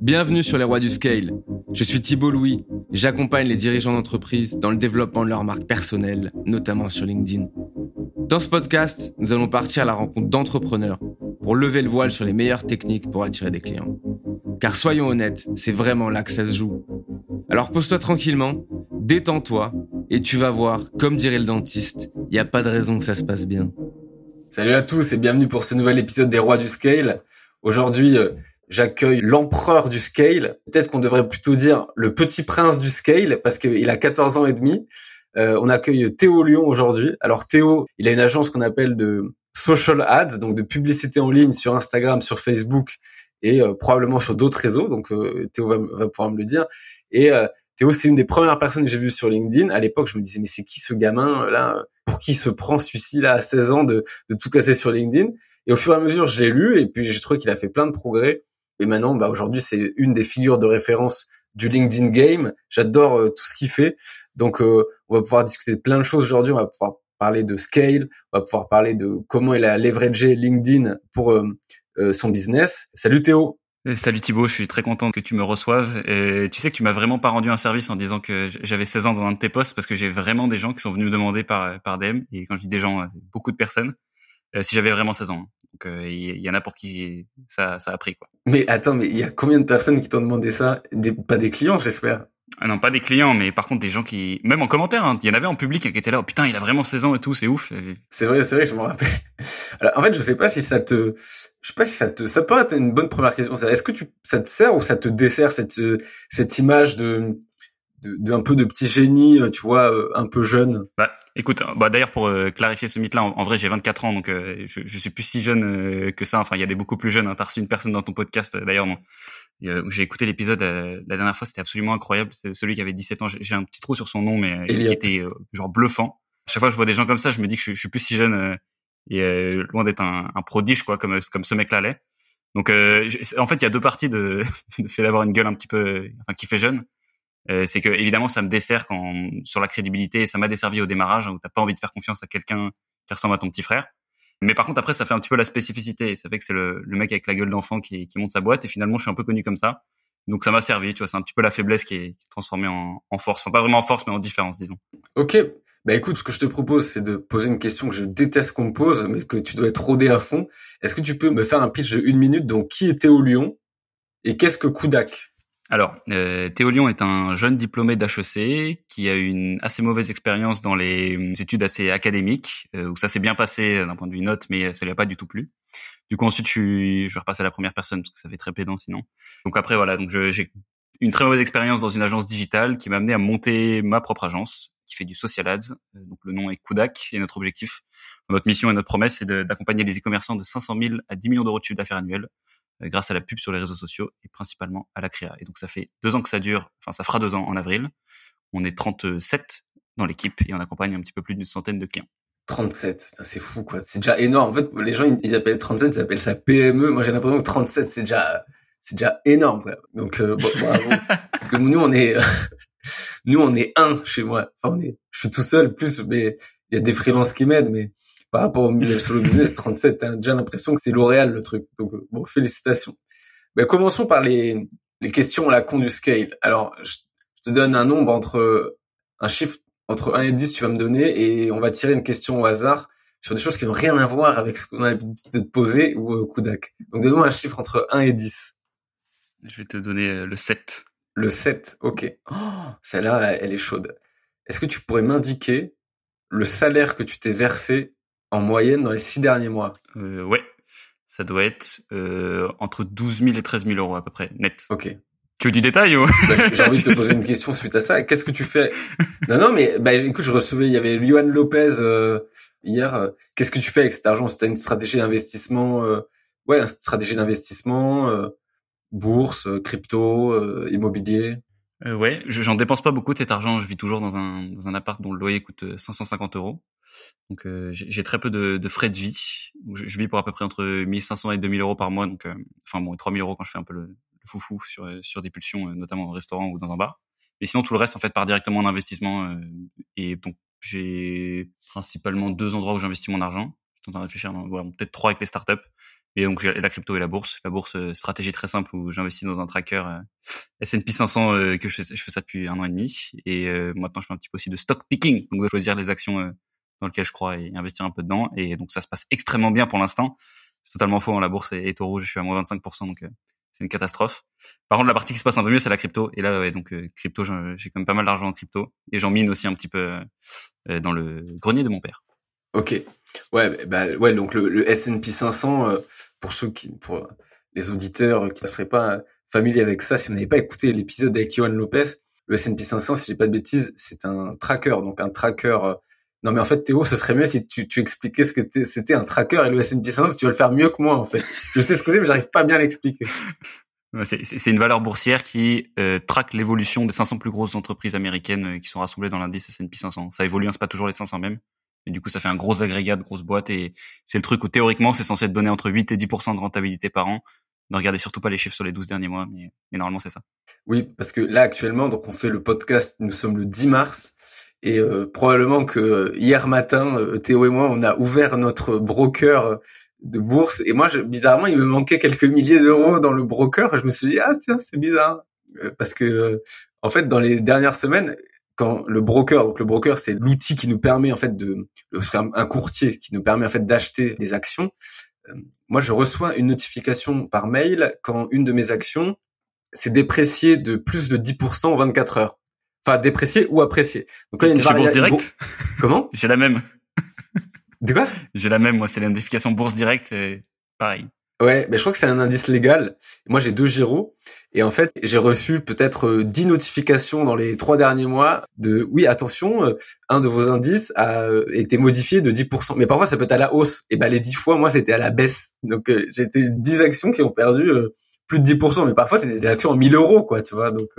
Bienvenue sur les rois du scale. Je suis Thibault Louis j'accompagne les dirigeants d'entreprise dans le développement de leur marque personnelle, notamment sur LinkedIn. Dans ce podcast, nous allons partir à la rencontre d'entrepreneurs pour lever le voile sur les meilleures techniques pour attirer des clients. Car soyons honnêtes, c'est vraiment là que ça se joue. Alors pose-toi tranquillement, détends-toi et tu vas voir, comme dirait le dentiste, il n'y a pas de raison que ça se passe bien. Salut à tous et bienvenue pour ce nouvel épisode des rois du scale. Aujourd'hui, euh, j'accueille l'empereur du scale. Peut-être qu'on devrait plutôt dire le petit prince du scale parce qu'il a 14 ans et demi. Euh, on accueille Théo Lyon aujourd'hui. Alors Théo, il a une agence qu'on appelle de social ads, donc de publicité en ligne sur Instagram, sur Facebook et euh, probablement sur d'autres réseaux. Donc euh, Théo va, pouvoir me le dire. Et Théo, c'est une des premières personnes que j'ai vues sur LinkedIn. À l'époque, je me disais mais c'est qui ce gamin là? Pour qui se prend celui-ci là à 16 ans de tout casser sur LinkedIn? Et au fur et à mesure, je l'ai lu et puis j'ai trouvé qu'il a fait plein de progrès. Et maintenant, bah, aujourd'hui, c'est une des figures de référence du LinkedIn Game. J'adore euh, tout ce qu'il fait. Donc, euh, on va pouvoir discuter de plein de choses aujourd'hui. On va pouvoir parler de scale. On va pouvoir parler de comment il a leveragé LinkedIn pour euh, son business. Salut Théo. Salut Thibaut, je suis très content que tu me reçoives. Tu sais que tu m'as vraiment pas rendu un service en disant que j'avais 16 ans dans un de tes posts parce que j'ai vraiment des gens qui sont venus me demander par, par DM. Et quand je dis des gens, beaucoup de personnes. Si j'avais vraiment 16 ans. Donc il euh, y, en a pour qui ça, ça a pris quoi. Mais attends, mais il y a combien de personnes qui t'ont demandé ça? Des, Pas des clients, j'espère. Ah non, pas des clients, mais par contre des gens qui, même en commentaire, hein, il y en avait en public qui étaient là. Oh, putain, il a vraiment 16 ans et tout, c'est ouf. C'est vrai, c'est vrai, je me rappelle. Alors, en fait, je sais pas si ça te, je sais pas si ça te, ça peut être une bonne première question. Est-ce que tu, ça te sert ou ça te dessert cette cette image de d'un peu de petit génie, euh, tu vois, euh, un peu jeune? Bah, écoute, bah d'ailleurs pour euh, clarifier ce mythe-là, en, vrai j'ai 24 ans, donc je, je suis plus si jeune que ça. Enfin, il y a des beaucoup plus jeunes. Hein. T'as reçu une personne dans ton podcast, d'ailleurs, non J'ai écouté l'épisode la dernière fois, c'était absolument incroyable. C'est celui qui avait 17 ans. J'ai un petit trou sur son nom, mais il était genre bluffant. chaque fois que je vois des gens comme ça, je me dis que je, je suis plus si jeune et loin d'être un, un, prodige, quoi, comme comme ce mec-là l'est. Donc, en fait, il y a deux parties de, de fait d'avoir une gueule un petit peu, enfin, qui fait jeune euh, c'est que évidemment ça me dessert sur la crédibilité, ça m'a desservi au démarrage où t'as pas envie de faire confiance à quelqu'un qui ressemble à ton petit frère. Mais par contre après ça fait un petit peu la spécificité, ça fait que c'est le, mec avec la gueule d'enfant qui, monte sa boîte et finalement je suis un peu connu comme ça. Donc ça m'a servi, tu vois, c'est un petit peu la faiblesse qui est, transformée en, en, force, enfin pas vraiment en force mais en différence disons. Ok, bah écoute, ce que je te propose, c'est de poser une question que je déteste qu'on me pose, mais que tu dois être rodé à fond. Est-ce que tu peux me faire un pitch de une minute Donc, qui est Théo Lyon et qu'est-ce que Kudak alors, euh, Théo Lyon est un jeune diplômé d'HEC qui a eu une assez mauvaise expérience dans les euh, études assez académiques, euh, où ça s'est bien passé d'un point de vue note, mais ça lui a pas du tout plu. Du coup, ensuite, je, suis, je vais repasser à la première personne parce que ça fait très pédant sinon. Donc après, voilà, donc j'ai une très mauvaise expérience dans une agence digitale qui m'a amené à monter ma propre agence qui fait du social ads. Euh, donc le nom est Kudak et notre objectif, notre mission et notre promesse, c'est d'accompagner les e-commerçants de 500 000 à 10 millions d'euros de chiffre d'affaires annuel euh, grâce à la pub sur les réseaux sociaux et principalement à la créa. Et donc ça fait deux ans que ça dure, enfin ça fera deux ans en avril. On est 37 dans l'équipe et on accompagne un petit peu plus d'une centaine de clients. 37, c'est fou quoi. C'est déjà énorme. En fait, les gens ils appellent 37, ils appellent ça PME. Moi j'ai l'impression que 37 c'est déjà c'est déjà énorme quoi. Donc euh, bravo. Parce que nous on est nous on est un chez moi. Enfin on est je suis tout seul plus mais il y a des freelances qui m'aident mais par rapport au solo business 37, t'as déjà l'impression que c'est L'Oréal le truc. Donc euh, bon, félicitations. Ben, commençons par les, les questions à la con du scale. Alors, je, te donne un nombre entre un chiffre entre 1 et 10, tu vas me donner et on va tirer une question au hasard sur des choses qui n'ont rien à voir avec ce qu'on a l'habitude de te poser ou euh, Kudak. Donc donne-moi un chiffre entre 1 et 10. Je vais te donner euh, le 7. Le 7, ok. Oh, Celle-là, elle est chaude. Est-ce que tu pourrais m'indiquer le salaire que tu t'es versé en moyenne dans les six derniers mois euh, Ouais, ça doit être euh, entre 12 000 et 13 000 euros à peu près, net. Ok. Tu veux du détail ou? Bah, J'ai envie de te poser une question suite à ça. Qu'est-ce que tu fais? Non, non, mais bah, écoute, je recevais, il y avait Luan Lopez euh, hier. Qu'est-ce que tu fais avec cet argent? C'était une stratégie d'investissement euh, Ouais, une stratégie d'investissement, euh, bourse, crypto, immobilier euh, ouais, j'en dépense pas beaucoup de cet argent. Je vis toujours dans un, dans un appart dont le loyer coûte 550 euros. Donc euh, j'ai très peu de, frais de vie. Je, vis pour à peu près entre 1500 et 2000 euros par mois. Donc, euh, enfin bon, 3000 euros quand je fais un peu le, foufou sur, sur des pulsions, euh, notamment au restaurant ou dans un bar. Et sinon, tout le reste, en fait, part directement en investissement. et donc, j'ai principalement deux endroits où j'investis mon argent. Je suis en train de réfléchir. peut-être trois avec les startups. Et donc la crypto et la bourse. La bourse, euh, stratégie très simple où j'investis dans un tracker euh, S&P 500 euh, que je fais, je fais ça depuis un an et demi. Et maintenant je fais un petit peu aussi de stock picking, donc de choisir les actions dans lesquelles je crois et investir un peu dedans. Et donc ça se passe extrêmement bien pour l'instant. C'est totalement faux. Hein, la bourse est, au rouge. Je suis à moins 25%, donc c'est une catastrophe. Par contre, la partie qui se passe un peu mieux, c'est la crypto. Et là, ouais, donc crypto, j'ai quand même pas mal d'argent en crypto et j'en mine aussi un petit peu dans le grenier de mon père. Ok. Ouais, bah, ouais. Donc le, le S&P 500, pour ceux qui, pour les auditeurs qui ne seraient pas familiers avec ça, si vous n'avez pas écouté l'épisode avec Johan Lopez, le S&P 500, si j'ai pas de bêtises, c'est un tracker, donc un tracker. Non mais en fait Théo, ce serait mieux si tu, tu expliquais ce que c'était un tracker et le S&P 500 parce que tu vas le faire mieux que moi en fait. Je sais ce que c'est mais j'arrive pas bien à l'expliquer. C'est une valeur boursière qui euh, traque l'évolution des 500 plus grosses entreprises américaines euh, qui sont rassemblées dans l'indice S&P 500. Ça évolue, hein, c'est pas toujours les 500 mêmes. Et du coup, ça fait un gros agrégat de grosses boîtes et c'est le truc où théoriquement, c'est censé te donner entre 8 et 10% de rentabilité par an. Ne regardez surtout pas les chiffres sur les 12 derniers mois, mais, normalement, c'est ça. Oui, parce que là, actuellement, donc on fait le podcast, nous sommes le 10 mars. Et euh, probablement que euh, hier matin, euh, Théo et moi, on a ouvert notre broker de bourse. Et moi, je, bizarrement, il me manquait quelques milliers d'euros dans le broker. Je me suis dit, ah tiens, c'est bizarre. Parce que, en fait, dans les dernières semaines, quand le broker, donc le broker, c'est l'outil qui nous permet en fait de, un courtier qui nous permet en fait d'acheter des actions. Euh, moi, je reçois une notification par mail quand une de mes actions s'est dépréciée de plus de 10% en 24 heures. Enfin, dépréciée ou appréciée. Donc, il y a une bourse directe Comment? J'ai la même. De quoi? J'ai la même, moi, c'est la notification bourse directe, pareil. Ouais, mais je crois que c'est un indice légal. Moi, j'ai deux gyros. Et en fait, j'ai reçu peut-être 10 euh, notifications dans les trois derniers mois de oui, attention, euh, un de vos indices a euh, été modifié de 10%. Mais parfois, ça peut être à la hausse. Et ben les 10 fois, moi, c'était à la baisse. Donc, j'ai été 10 actions qui ont perdu plus de 10%. Mais parfois, c'était des actions en 1000 euros, quoi, tu vois. Donc,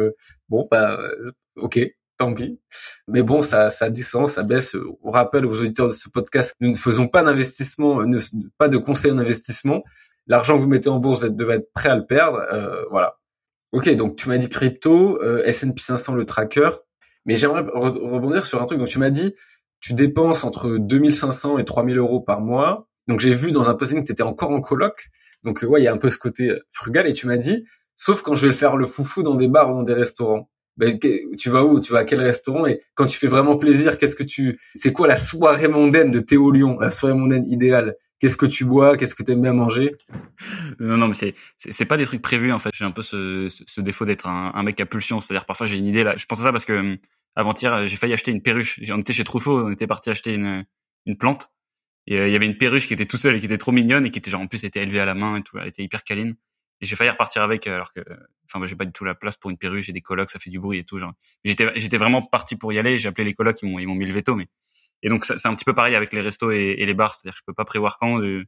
bon, bah, ok, tant pis. Mais bon, ça, ça descend, ça baisse. On rappelle aux auditeurs de ce podcast, nous ne faisons pas d'investissement, pas de conseil en investissement l'argent que vous mettez en bourse, vous devez être prêt à le perdre. Euh, voilà. Ok, donc tu m'as dit crypto, euh, S&P 500, le tracker. Mais j'aimerais rebondir sur un truc. Donc tu m'as dit, tu dépenses entre 2500 et 3000 euros par mois. Donc j'ai vu dans un posting que tu étais encore en coloc. Donc euh, ouais, il y a un peu ce côté frugal. Et tu m'as dit, sauf quand je vais faire le foufou dans des bars ou dans des restaurants. Ben, tu vas où? Tu vas à quel restaurant? Et quand tu fais vraiment plaisir, qu'est-ce que tu C'est quoi la soirée mondaine de Théo Lyon? La soirée mondaine idéale Qu'est-ce que tu bois? Qu'est-ce que tu aimes bien manger? Non, non, mais c'est c'est pas des trucs prévus en fait. J'ai un peu ce, ce, défaut d'être un, un, mec à pulsion. C'est-à-dire parfois j'ai une idée là. Je pense à ça parce que avant-hier j'ai failli acheter une perruche. On était chez Truffaut, on était parti acheter une une plante et euh, il y avait une perruche qui était tout seule et qui était trop mignonne et qui était genre en plus était élevée à la main et tout. Elle était hyper câline. Et j'ai failli repartir avec alors que enfin moi j'ai pas du tout la place pour une perruche et des colocs ça fait du bruit et tout genre j'étais j'étais vraiment parti pour y aller j'ai appelé les colocs ils m'ont ils m'ont mis le veto mais et donc c'est un petit peu pareil avec les restos et, et les bars, c'est-à-dire je peux pas prévoir quand. Euh,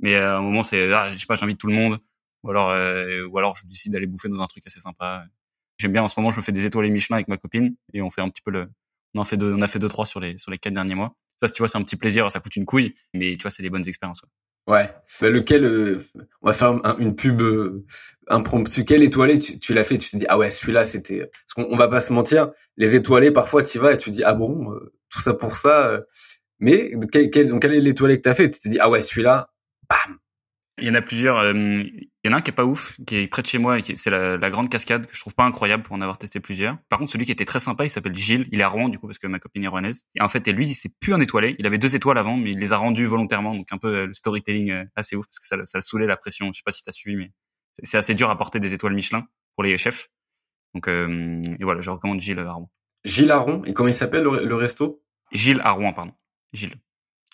mais à un moment c'est, ah, je sais pas, j'invite tout le monde, ou alors euh, ou alors je décide d'aller bouffer dans un truc assez sympa. J'aime bien en ce moment, je me fais des étoiles Michelin avec ma copine et on fait un petit peu le, on en fait deux, on a fait deux trois sur les sur les quatre derniers mois. Ça, tu vois, c'est un petit plaisir, ça coûte une couille, mais tu vois, c'est des bonnes expériences. Bah, lequel euh, on va faire une pub euh, impromptue. Quel étoilé tu, l'as fait? Tu te dis ah ouais celui-là c'était. Parce qu'on on va pas se mentir, les étoilés parfois tu vas et tu te dis ah bon tout ça pour ça. Euh. Mais quel, quel, donc quel est l'étoilé que t'as fait? Tu t'es dit ah ouais celui-là, bam. Il y en a plusieurs. Euh, il y en a un qui est pas ouf, qui est près de chez moi, et c'est la, la, grande cascade que je trouve pas incroyable pour en avoir testé plusieurs. Par contre, celui qui était très sympa, il s'appelle Gilles. Il est à Rouen du coup parce que ma copine est rouennaise. Et en fait, et lui, il s'est plus un étoilé. Il avait deux étoiles avant, mais il les a rendues volontairement. Donc un peu euh, le storytelling assez ouf parce que ça, ça le saoulait la pression. Je sais pas si t'as suivi, mais c'est assez dur à porter des étoiles Michelin pour les chefs. Donc et voilà, je recommande Gilles à Rouen. Gilles Aron. Et comment il s'appelle le, resto? Gilles à Rouen, pardon. Gilles.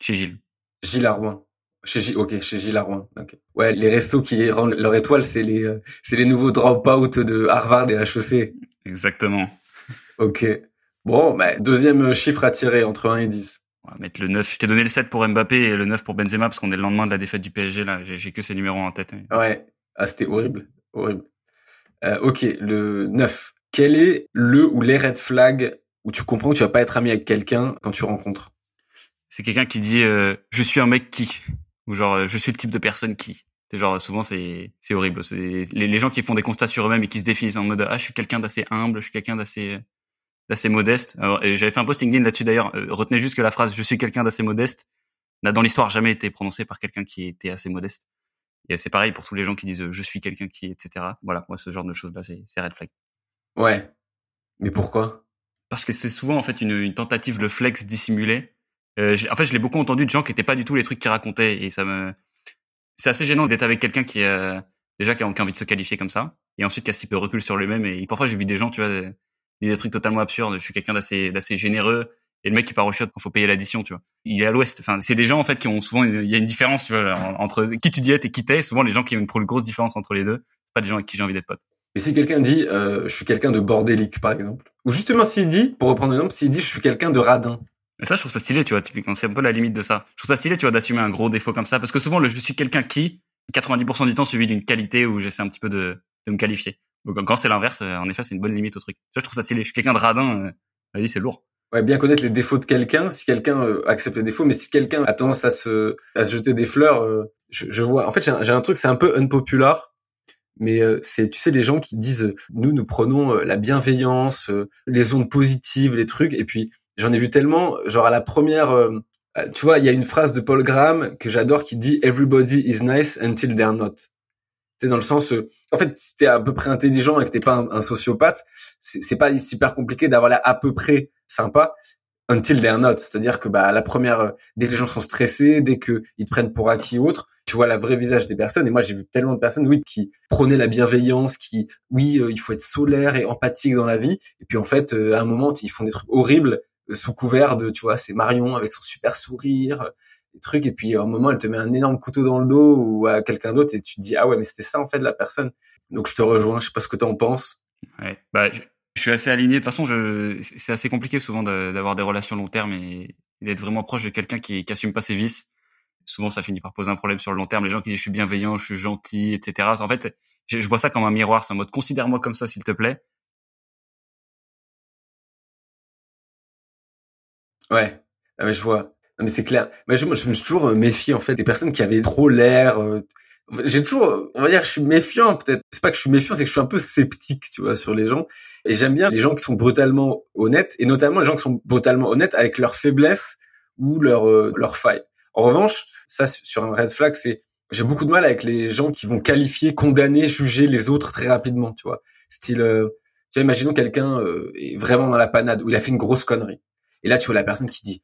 Chez Gilles. Gilles à Rouen. Chez Gilles, ok, chez Gilles à Rouen. Ouais, les restos qui rendent leur étoile, c'est les, euh, c'est les nouveaux drop-out de Harvard et HEC. Exactement. Ok. Bon, bah, deuxième chiffre à tirer entre 1 et 10. On va mettre le 9. Je t'ai donné le 7 pour Mbappé et le 9 pour Benzema parce qu'on est le lendemain de la défaite du PSG là. J'ai que ces numéros en tête. Ouais. Ah, c'était horrible. Horrible. Euh, ok, le 9. Quel est le ou les red flags où tu comprends que tu vas pas être ami avec quelqu'un quand tu rencontres? C'est quelqu'un qui dit euh, je suis un mec qui ou genre euh, je suis le type de personne qui. C'est genre souvent c'est c'est horrible. C'est les, les, gens qui font des constats sur eux-mêmes et qui se définissent en mode ah je suis quelqu'un d'assez humble, je suis quelqu'un d'assez d'assez modeste. j'avais fait un post LinkedIn là-dessus d'ailleurs. Euh, retenez juste que la phrase je suis quelqu'un d'assez modeste. n'a dans l'histoire jamais été prononcé par quelqu'un qui était assez modeste. Et c'est pareil pour tous les gens qui disent je suis quelqu'un qui, etc. Voilà, moi ce genre de choses là, c'est red flag. Ouais. Mais pourquoi? Parce que c'est souvent en fait une, une, tentative de flex dissimulé. Euh, en fait, je l'ai beaucoup entendu de gens qui n'étaient pas du tout les trucs qu'ils racontaient et ça me, c'est assez gênant d'être avec quelqu'un qui a déjà qui a, envie de se qualifier comme ça et ensuite qui a si peu recul sur lui-même et parfois j'ai vu des gens, tu vois, des, des trucs totalement absurdes. Je suis quelqu'un d'assez d'assez généreux et le mec qui part au shot quand faut payer l'addition, tu vois. Il est à l'ouest. Enfin, c'est des gens en fait qui ont souvent il y a une différence, tu vois, entre qui tu être et qui t'es. Souvent les gens qui ont une, une grosse différence entre les deux, c'est pas des gens avec qui j'ai envie d'être pote. Mais si quelqu'un dit euh, je suis quelqu'un de bordélique par exemple, ou justement s'il dit, pour reprendre le nom, s'il dit je suis quelqu'un de radin. Et ça, je trouve ça stylé, tu vois, typiquement, c'est un peu la limite de ça. Je trouve ça stylé, tu vois, d'assumer un gros défaut comme ça, parce que souvent, le je suis quelqu'un qui, 90% du temps, suivi d'une qualité où j'essaie un petit peu de, de me qualifier. Donc, quand c'est l'inverse, euh, en effet, c'est une bonne limite au truc. Ça, je trouve ça stylé. Je suis quelqu'un de radin, euh, c'est lourd. Ouais, bien connaître les défauts de quelqu'un, si quelqu'un euh, accepte les défauts, mais si quelqu'un a tendance à se, à se jeter des fleurs, euh, je, je, vois. En fait, j'ai un, un, truc, c'est un peu unpopular, mais euh, c'est, tu sais, les gens qui disent, nous, nous prenons la bienveillance, les ondes positives, les trucs, et puis j'en ai vu tellement, genre à la première, tu vois, il y a une phrase de Paul Graham que j'adore qui dit Everybody is nice until they're not. C'est dans le sens, en fait, si t'es à peu près intelligent et que t'es pas un, un sociopathe, c'est pas super compliqué d'avoir l'air à peu près sympa until they're not. C'est-à-dire que bah la première, dès que les gens sont stressés, dès que ils te prennent pour acquis ou autre, tu vois la vraie visage des personnes. Et moi, j'ai vu tellement de personnes, oui, qui prônaient la bienveillance, qui, oui, euh, il faut être solaire et empathique dans la vie. Et puis en fait, euh, à un moment, ils font des trucs horribles euh, sous couvert de, tu vois, c'est Marion avec son super sourire, des trucs. Et puis à un moment, elle te met un énorme couteau dans le dos ou à quelqu'un d'autre et tu te dis ah ouais, mais c'était ça en fait la personne. Donc je te rejoins. Je sais pas ce que tu en penses. Ouais. Bah, je suis assez aligné. De toute façon, c'est assez compliqué souvent d'avoir des relations long terme et, d'être vraiment proche de quelqu'un qui, qui assume pas ses vices. Souvent, ça finit par poser un problème sur le long terme. Les gens qui disent je suis bienveillant, je suis gentil, etc. En fait, je, je vois ça comme un miroir. C'est un mode considère-moi comme ça, s'il te plaît. Ouais, ah, mais je vois. mais c'est clair. Mais je, je me suis toujours méfié en fait des personnes qui avaient trop l'air. Euh, j'ai toujours, on va dire, je suis méfiant peut-être. C'est pas que je suis méfiant, c'est que je suis un peu sceptique, tu vois, sur les gens. Et j'aime bien les gens qui sont brutalement honnêtes, et notamment les gens qui sont brutalement honnêtes avec leurs faiblesses ou leurs euh, leurs failles. En revanche, ça sur un red flag, c'est j'ai beaucoup de mal avec les gens qui vont qualifier, condamner, juger les autres très rapidement, tu vois. Style, euh, tu vois, imaginons quelqu'un euh, est vraiment dans la panade où il a fait une grosse connerie. Et là, tu vois la personne qui dit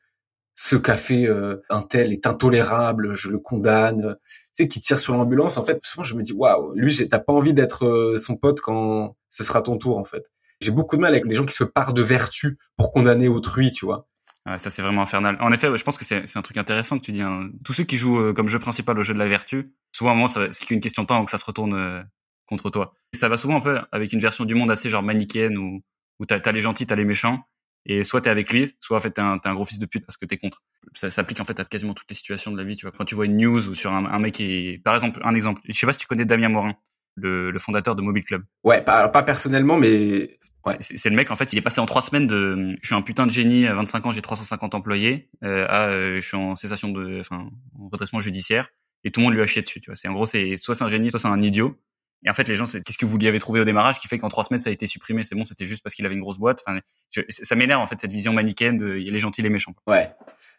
ce café euh, un tel est intolérable, je le condamne, tu sais, qui tire sur l'ambulance. En fait, souvent je me dis waouh, lui, t'as pas envie d'être euh, son pote quand ce sera ton tour, en fait. J'ai beaucoup de mal avec les gens qui se parent de vertu pour condamner autrui, tu vois. Ouais, ça c'est vraiment infernal. En effet, je pense que c'est un truc intéressant que tu dis. Hein. Tous ceux qui jouent euh, comme jeu principal au jeu de la vertu, souvent à c'est qu'une question de temps que ça se retourne contre toi. Ça va souvent un peu avec une version du monde assez genre manichéenne où, où t'as as les gentils, t'as les méchants. Et soit t'es avec lui, soit en fait t'es un, un gros fils de pute parce que t'es contre. Ça s'applique en fait à quasiment toutes les situations de la vie. Tu vois, quand tu vois une news ou sur un, un mec qui, par exemple, un exemple. Je sais pas si tu connais Damien Morin, le, le fondateur de Mobile Club. Ouais, pas, pas personnellement, mais Ouais, c'est le mec en fait, il est passé en trois semaines de je suis un putain de génie à 25 ans, j'ai 350 employés euh, à euh, je suis en cessation de enfin en redressement judiciaire et tout le monde lui a chié dessus, tu vois. C'est en gros c'est soit c'est un génie, soit c'est un idiot. Et en fait, les gens, c'est qu'est-ce que vous lui avez trouvé au démarrage qui fait qu'en trois semaines, ça a été supprimé? C'est bon, c'était juste parce qu'il avait une grosse boîte. Enfin, ça m'énerve en fait cette vision manichéenne de il y a les gentils, les méchants. Ouais.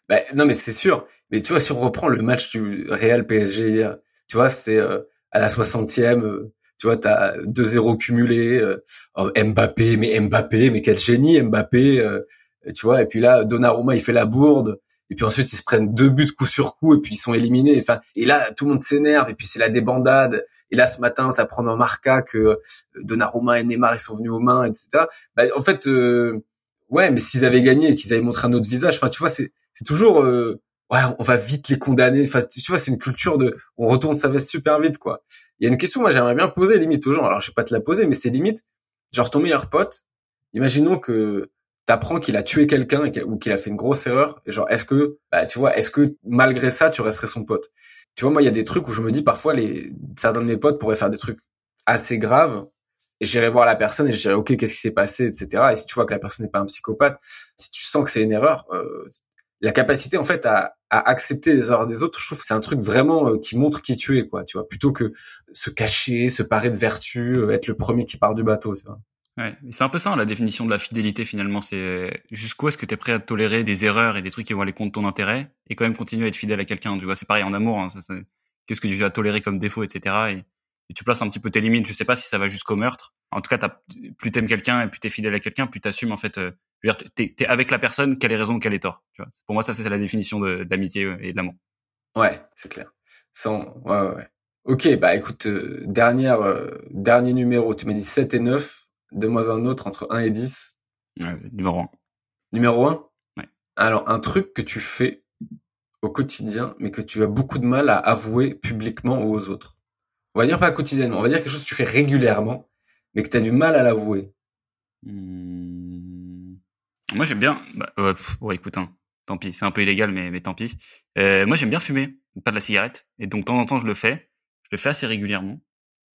Bah, non, mais c'est sûr. Mais tu vois, si on reprend le match du Real PSG hier, tu vois, c'était euh, à la 60e. Euh, tu vois, t'as 2-0 cumulé. Euh, oh, Mbappé, mais Mbappé, mais quel génie Mbappé. tu vois, et puis là, Donnarumma, il fait la bourde et puis ensuite ils se prennent deux buts coup sur coup et puis ils sont éliminés. Enfin, et là tout le monde s'énerve et puis c'est la débandade. Et là ce matin t'apprends dans Marca que euh, Donnarumma et Neymar ils sont venus aux mains, etc. Bah, en fait, euh, ouais, mais s'ils avaient gagné et qu'ils avaient montré un autre visage, enfin tu vois c'est c'est toujours euh, ouais on va vite les condamner. Enfin tu vois c'est une culture de on retourne sa veste super vite quoi. Il y a une question moi j'aimerais bien poser limite aux gens. Alors je vais pas te la poser mais c'est limite genre ton meilleur pote. Imaginons que t'apprends qu'il a tué quelqu'un ou qu'il a fait une grosse erreur, genre est-ce que, bah, tu vois, est-ce que malgré ça tu resterais son pote? Tu vois, moi il y a des trucs où je me dis parfois les certains de mes potes pourraient faire des trucs assez graves, et j'irai voir la personne et je dirais ok qu'est-ce qui s'est passé, etc. Et si tu vois que la personne n'est pas un psychopathe, si tu sens que c'est une erreur, euh, la capacité en fait à, à accepter les erreurs des autres, je trouve que c'est un truc vraiment euh, qui montre qui tu es, quoi, tu vois, plutôt que se cacher, se parer de vertu, euh, être le premier qui part du bateau, tu vois. Ouais, c'est un peu ça la définition de la fidélité finalement. C'est jusqu'où est-ce que tu es prêt à tolérer des erreurs et des trucs qui vont aller contre ton intérêt et quand même continuer à être fidèle à quelqu'un. Tu vois, c'est pareil en amour. Hein, Qu'est-ce que tu vas tolérer comme défaut, etc. Et, tu places un petit peu tes limites. Je sais pas si ça va jusqu'au meurtre. En tout cas, as, plus t'aimes quelqu'un et plus t'es fidèle à quelqu'un, plus t'assumes en fait. Euh, t'es es avec la personne, quelle est raison, quelle est tort. Tu vois, pour moi, ça c'est la définition d'amitié euh, et de l'amour. Ouais, c'est clair. Sans, ouais, ouais, ouais. Ok, bah écoute, euh, dernière, euh, dernier numéro, tu m'as dit 7 et 9, donne-moi un autre entre 1 et 10. numéro 1. Numéro 1 Ouais. Alors, un truc que tu fais au quotidien, mais que tu as beaucoup de mal à avouer publiquement aux autres. On va dire pas quotidiennement, on va dire quelque chose que tu fais régulièrement, mais que tu as du mal à l'avouer. Mmh. Moi, j'aime bien... Bah, ouais, écoute, hein, tant pis, c'est un peu illégal, mais, mais tant pis. Euh, moi, j'aime bien fumer, pas de la cigarette, et donc de temps en temps, je le fais. Je le fais assez régulièrement,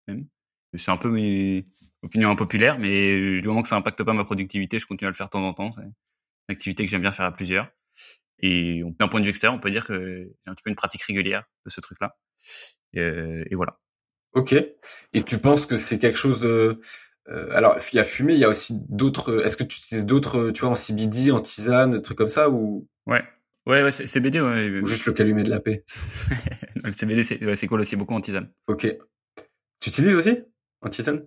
même. C'est un peu mes opinions impopulaires, mais du moment que ça impacte pas ma productivité, je continue à le faire de temps en temps. C'est une activité que j'aime bien faire à plusieurs. Et d'un point de vue extérieur, on peut dire que j'ai un petit peu une pratique régulière de ce truc-là. Et, euh, et, voilà. Ok. Et tu penses que c'est quelque chose euh, euh alors, il y a fumé, il y a aussi d'autres. Est-ce que tu utilises d'autres, tu vois, en CBD, en tisane, des trucs comme ça ou? Ouais. Ouais, ouais, CBD, ouais. Ou juste le calumet de la paix. le CBD, c'est ouais, cool aussi, beaucoup en tisane. Ok. Tu utilises aussi en tisane.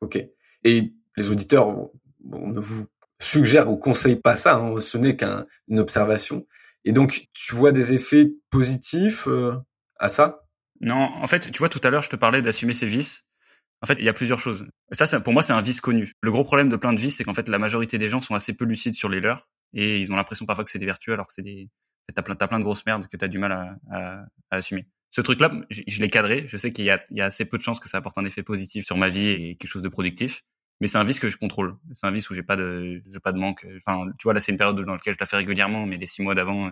Ok. Et les auditeurs, on ne vous suggère ou conseille pas ça, hein, ce n'est qu'une observation. Et donc, tu vois des effets positifs euh, à ça? Non, en fait, tu vois, tout à l'heure, je te parlais d'assumer ses vices. En fait, il y a plusieurs choses. Ça, pour moi, c'est un vice connu. Le gros problème de plein de vices, c'est qu'en fait, la majorité des gens sont assez peu lucides sur les leurs et ils ont l'impression parfois que c'est des vertus alors que c'est des t'as plein t'as plein de grosses merdes que t'as du mal à, à, à assumer. Ce truc là je, l'ai cadré. Je sais qu'il y y a assez peu de chances que ça apporte un effet positif sur ma vie et quelque chose de productif. Mais c'est un vice que je contrôle. C'est un vice où j'ai pas de j'ai pas de manque. Enfin tu vois là c'est une période dans laquelle je la fais régulièrement mais les six mois d'avant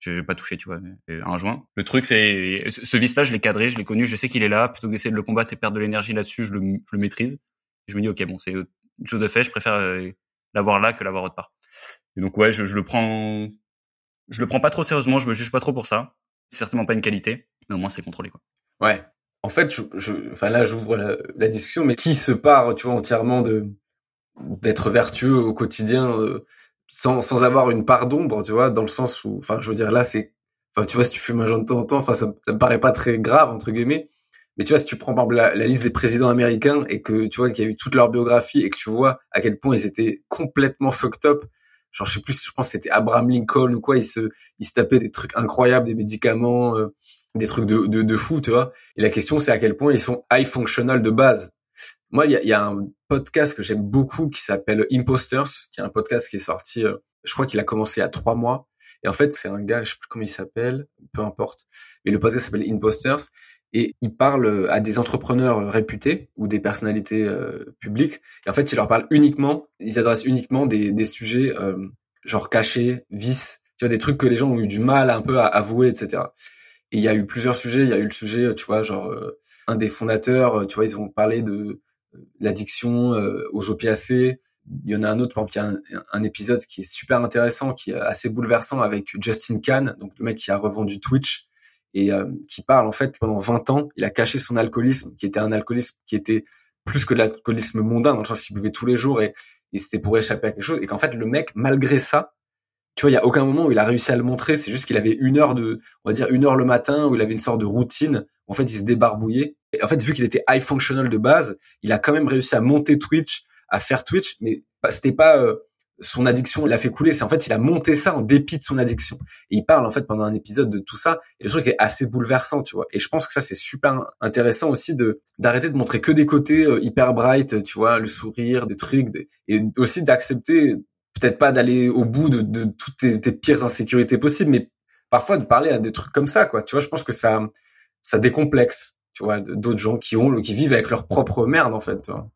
je n'ai pas touché tu vois un joint. Le truc c'est ce vice là je l'ai cadré je l'ai connu je sais qu'il est là. Plutôt que d'essayer de le combattre et perdre de l'énergie là-dessus je le, je le maîtrise. Je me dis ok bon c'est une chose de fait je préfère euh, l'avoir là que l'avoir autre part. Et donc ouais, je, je, le prends, je le prends pas trop sérieusement, je me juge pas trop pour ça. C'est certainement pas une qualité, mais au moins c'est contrôlé quoi. Ouais. En fait, je, enfin là, j'ouvre la, la, discussion, mais qui se part, tu vois, entièrement de d'être vertueux au quotidien euh, sans sans avoir une part d'ombre, tu vois, dans le sens où, enfin, je veux dire là, c'est, enfin, tu vois, si tu fumes un joint de temps en temps, enfin, ça, ça me paraît pas très grave entre guillemets. Mais tu vois, si tu prends par exemple la, la liste des présidents américains et que tu vois qu'il y a eu toute leur biographie et que tu vois à quel point ils étaient complètement fucked up genre je sais plus je pense que c'était Abraham Lincoln ou quoi il se il se tapait des trucs incroyables des médicaments euh, des trucs de, de, de fou tu vois. Et la question c'est à quel point ils sont high functional de base. Moi il y a, y a, un podcast que j'aime beaucoup qui s'appelle Imposters qui est un podcast qui est sorti euh, je crois qu'il a commencé il y a trois mois. Et en fait c'est un gars je sais plus comment il s'appelle peu importe. Mais le podcast s'appelle Imposters et il parle à des entrepreneurs réputés ou des personnalités euh, publiques. Et en fait, il leur parle uniquement, ils adressent uniquement des, des sujets euh, genre cachés, vices, tu vois, des trucs que les gens ont eu du mal un peu à avouer, etc. Et il y a eu plusieurs sujets. Il y a eu le sujet, tu vois, genre euh, un des fondateurs, tu vois, ils ont parlé de l'addiction aux opiacés. Il y en a un autre, par exemple, il a un, un, épisode qui est super intéressant, qui est assez bouleversant avec Justin Kahn, donc le mec qui a revendu Twitch et euh, qui parle en fait pendant 20 ans, il a caché son alcoolisme, qui était un alcoolisme qui était plus que l'alcoolisme mondain, dans le sens qu'il buvait tous les jours et, et c'était pour échapper à quelque chose, et qu'en fait le mec, malgré ça, tu vois, il y a aucun moment où il a réussi à le montrer, c'est juste qu'il avait une heure de, on va dire une heure le matin, où il avait une sorte de routine, en fait il se débarbouillait, et en fait vu qu'il était high functional de base, il a quand même réussi à monter Twitch, à faire Twitch, mais c'était pas... Euh, son addiction l'a fait couler. C'est en fait, il a monté ça en dépit de son addiction. Et il parle en fait pendant un épisode de tout ça. Et le truc est assez bouleversant, tu vois. Et je pense que ça c'est super intéressant aussi de d'arrêter de montrer que des côtés euh, hyper bright, tu vois, le sourire, des trucs, et aussi d'accepter peut-être pas d'aller au bout de, de toutes tes, tes, pires insécurités possibles, mais parfois de parler à des trucs comme ça, quoi. Tu vois, je pense que ça ça décomplexe, tu vois, d'autres gens qui ont qui vivent avec leur propre merde en fait. Tu vois.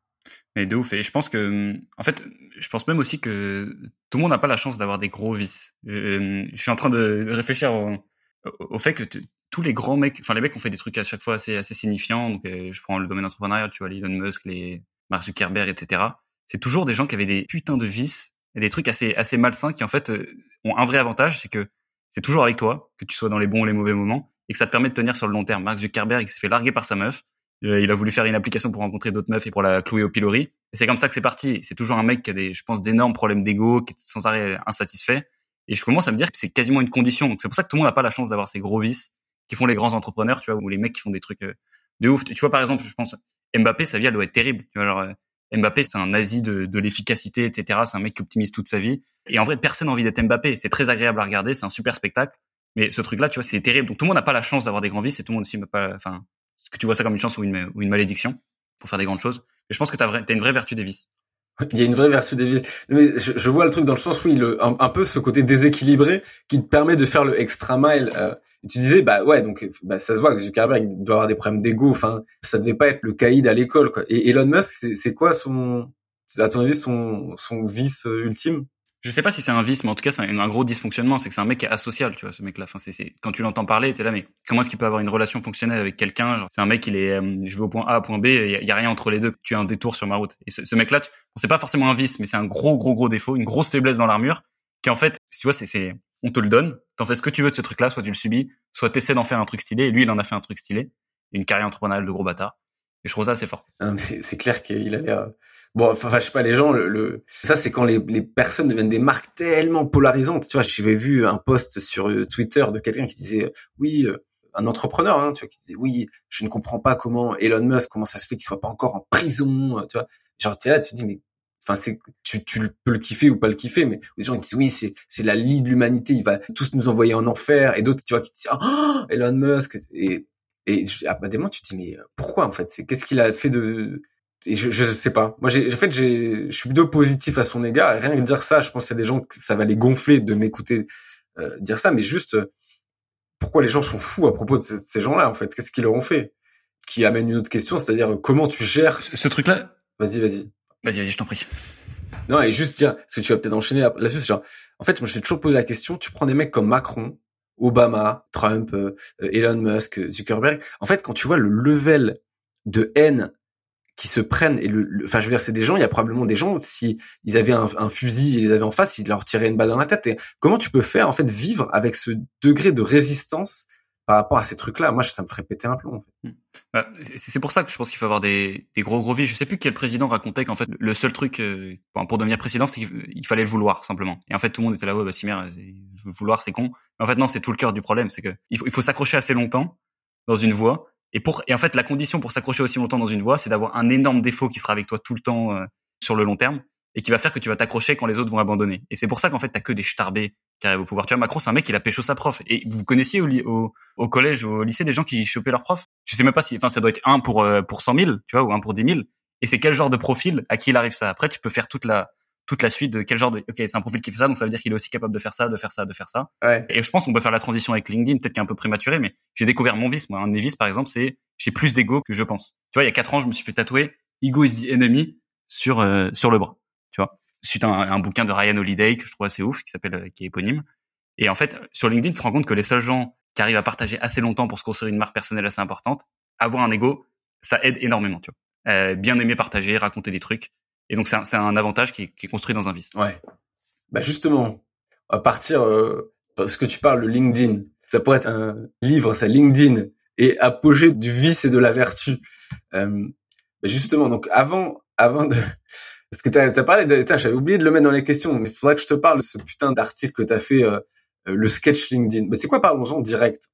Mais de ouf. Et je pense que, en fait, je pense même aussi que tout le monde n'a pas la chance d'avoir des gros vices. Je, suis en train de réfléchir au, fait que tous les grands mecs, enfin les mecs ont fait des trucs à chaque fois assez, assez signifiants. Donc, euh, je prends le domaine entrepreneurial, tu vois, Elon Musk, les Mark Zuckerberg, etc. C'est toujours des gens qui avaient des putains de vices et des trucs assez, assez malsains qui en fait euh, ont un vrai avantage, c'est que c'est toujours avec toi, que tu sois dans les bons ou les mauvais moments, et que ça te permet de tenir sur le long terme. Mark Zuckerberg, il s'est fait larguer par sa meuf, Euh, il a voulu faire une application pour rencontrer d'autres meufs et pour la clouer au pilori. Et c'est comme ça que c'est parti. C'est toujours un mec qui a des, je pense, d'énormes problèmes d'ego, qui est sans arrêt insatisfait. Et je commence à me dire que c'est quasiment une condition. C'est pour ça que tout le monde n'a pas la chance d'avoir ces gros vices qui font les grands entrepreneurs, tu vois, ou les mecs qui font des trucs euh, de ouf. Tu vois, par exemple, je pense, Mbappé, sa vie, elle doit être terrible. Tu vois, alors, euh, Mbappé, c'est un nazi de, de l'efficacité, etc. C'est un mec qui optimise toute sa vie. Et en vrai, personne n'a envie d'être Mbappé. C'est très agréable à regarder, c'est un super spectacle. Mais ce truc-là, tu vois, c'est terrible. Donc tout le monde n'a pas la chance d'avoir des grands vices et tout le monde aussi n'a pas, enfin, que tu vois ça comme une chance ou une, malédiction pour faire des grandes choses? Et je pense que tu as, une vraie vertu des vices. Il y a une vraie vertu des vices. Mais je, vois le truc dans le sens où il, un, un, peu ce côté déséquilibré qui te permet de faire le extra mile. Euh, tu disais, bah ouais, donc bah, ça se voit que Zuckerberg doit avoir des problèmes d'ego. Enfin, ça devait pas être le caïd à l'école. Quoi. Et Elon Musk, c'est quoi son, à ton avis, son, son vice euh, ultime? Je sais pas si c'est un vice, mais en tout cas, c'est un, gros dysfonctionnement. C'est que c'est un mec qui est asocial, tu vois, ce mec-là. Enfin, c'est, quand tu l'entends parler, t'es là, mais comment est-ce qu'il peut avoir une relation fonctionnelle avec quelqu'un? C'est un mec, il est, euh, je vais au point A, au point B, il y, a rien entre les deux. Tu as un détour sur ma route. Et ce, mec-là, tu, c'est pas forcément un vice, mais c'est un gros, gros, gros défaut, une grosse faiblesse dans l'armure, qui en fait, tu vois, c'est, on te le donne. T'en fais ce que tu veux de ce truc-là, soit tu le subis, soit t'essaies d'en faire un truc stylé. Et lui, il en a fait un truc stylé, une carrière entrepreneuriale de gros bâtard. Et je trouve ça assez fort. C'est, c'est clair qu'il a l'air Bon, enfin, je sais pas, les gens, le, ça, c'est quand les, les, personnes deviennent des marques tellement polarisantes. Tu vois, j'avais vu un post sur euh, Twitter de quelqu'un qui disait, euh, oui, euh, un entrepreneur, hein, tu vois, qui disait, oui, je ne comprends pas comment Elon Musk, comment ça se fait qu'il soit pas encore en prison, tu vois. Genre, t'es là, tu te dis, mais, enfin, c'est, tu, tu peux le kiffer ou pas le kiffer, mais les gens ils disent, oui, c'est, c'est la lie de l'humanité, il va tous nous envoyer en enfer, et d'autres, tu vois, qui disent, oh, Elon Musk, et, et à des moments, tu te dis, mais pourquoi, en fait? C'est, qu'est-ce qu'il a fait de, et je, je sais pas. Moi, j'ai, en fait, j'ai, je suis plutôt positif à son égard. Et rien que dire ça, je pense qu'il y a des gens que ça va les gonfler de m'écouter euh, dire ça. Mais juste, pourquoi les gens sont fous à propos de ces, gens-là, en fait? Qu'est-ce qu'ils leur ont fait? Qui amène une autre question, c'est-à-dire comment tu gères ce, truc-là? Vas-y, vas-y. Vas-y, vas-y, je t'en prie. Non, et juste dire, parce que tu vas peut-être enchaîner là-dessus, genre, en fait, moi, je t'ai toujours posé la question. Tu prends des mecs comme Macron, Obama, Trump, euh, Elon Musk, Zuckerberg. En fait, quand tu vois le level de haine qui se prennent et le, enfin je veux dire c'est des gens il y a probablement des gens si ils avaient un, un fusil ils les avaient en face ils leur tiraient une balle dans la tête. Et comment tu peux faire en fait vivre avec ce degré de résistance par rapport à ces trucs là moi ça me ferait péter un plomb. Bah, c'est pour ça que je pense qu'il faut avoir des, des gros gros vies. Je sais plus quel président racontait qu'en fait le seul truc euh, pour devenir président c'est qu'il fallait le vouloir simplement. Et en fait tout le monde était là ouais bah si merde vouloir c'est con. Mais en fait non c'est tout le cœur du problème. C'est que il faut, il faut s'accrocher assez longtemps dans une voie et pour et en fait la condition pour s'accrocher aussi longtemps dans une voie, c'est d'avoir un énorme défaut qui sera avec toi tout le temps euh, sur le long terme et qui va faire que tu vas t'accrocher quand les autres vont abandonner. Et c'est pour ça qu'en fait t'as que des starbés qui arrivent au pouvoir. Tu vois, Macron c'est un mec qui a pécho sa prof. Et vous connaissiez au, au, collège ou au lycée des gens qui chopaient leur prof Je sais même pas si, enfin ça doit être un pour euh, pour cent mille, tu vois, ou un pour dix mille. Et c'est quel genre de profil à qui il arrive ça? Après tu peux faire toute la toute la suite de quel genre de ok c'est un profil qui fait ça donc ça veut dire qu'il est aussi capable de faire ça de faire ça de faire ça. Ouais. et je pense qu'on peut faire la transition avec LinkedIn peut-être qu'il est un peu prématuré mais j'ai découvert mon vice moi. Un de mes vices par exemple c'est j'ai plus d'ego que je pense. Tu vois il y a quatre ans je me suis fait tatouer ego is the enemy sur euh, sur le bras tu vois. Suite à un, bouquin de Ryan Holiday que je trouve assez ouf qui s'appelle euh, qui est éponyme. Et en fait sur LinkedIn tu te rends compte que les seuls gens qui arrivent à partager assez longtemps pour se construire une marque personnelle assez importante avoir un ego ça aide énormément tu vois. Euh, bien aimer partager raconter des trucs et donc, c'est un, un, avantage qui est, qui est, construit dans un vice. Ouais. Bah justement, à partir, euh, parce que tu parles de LinkedIn, ça pourrait être un livre, ça, LinkedIn, et apogée du vice et de la vertu. Euh, bah justement, donc avant, avant de... Parce que tu as, parlé de... J'avais oublié de le mettre dans les questions, mais il faudrait que je te parle de ce putain d'article que tu as fait, euh, euh, le sketch LinkedIn. Mais c'est quoi, parlons-en direct?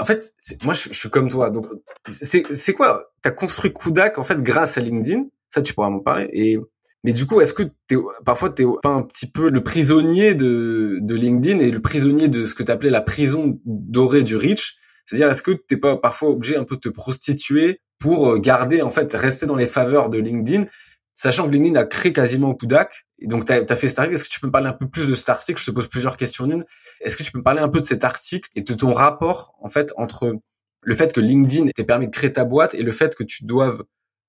En fait, moi, je, suis comme toi. Donc, c'est quoi? T'as construit Kudak en fait grâce à LinkedIn? Ça, tu pourras m'en parler. Et mais du coup, est-ce que t'es, parfois t'es pas un petit peu le prisonnier de, de LinkedIn et le prisonnier de ce que tu appelais la prison dorée du rich C'est-à-dire, est-ce que t'es pas parfois obligé un peu de te prostituer pour euh, garder, en fait, rester dans les faveurs de LinkedIn, sachant que LinkedIn a créé quasiment Kudak, et donc tu as, fait cet article. Est-ce que tu peux me parler un peu plus de cet article? Je te pose plusieurs questions en. Est-ce que tu peux me parler un peu de cet article et de ton rapport, en fait, entre le fait que LinkedIn t'ait permis de créer ta boîte et le fait que tu doives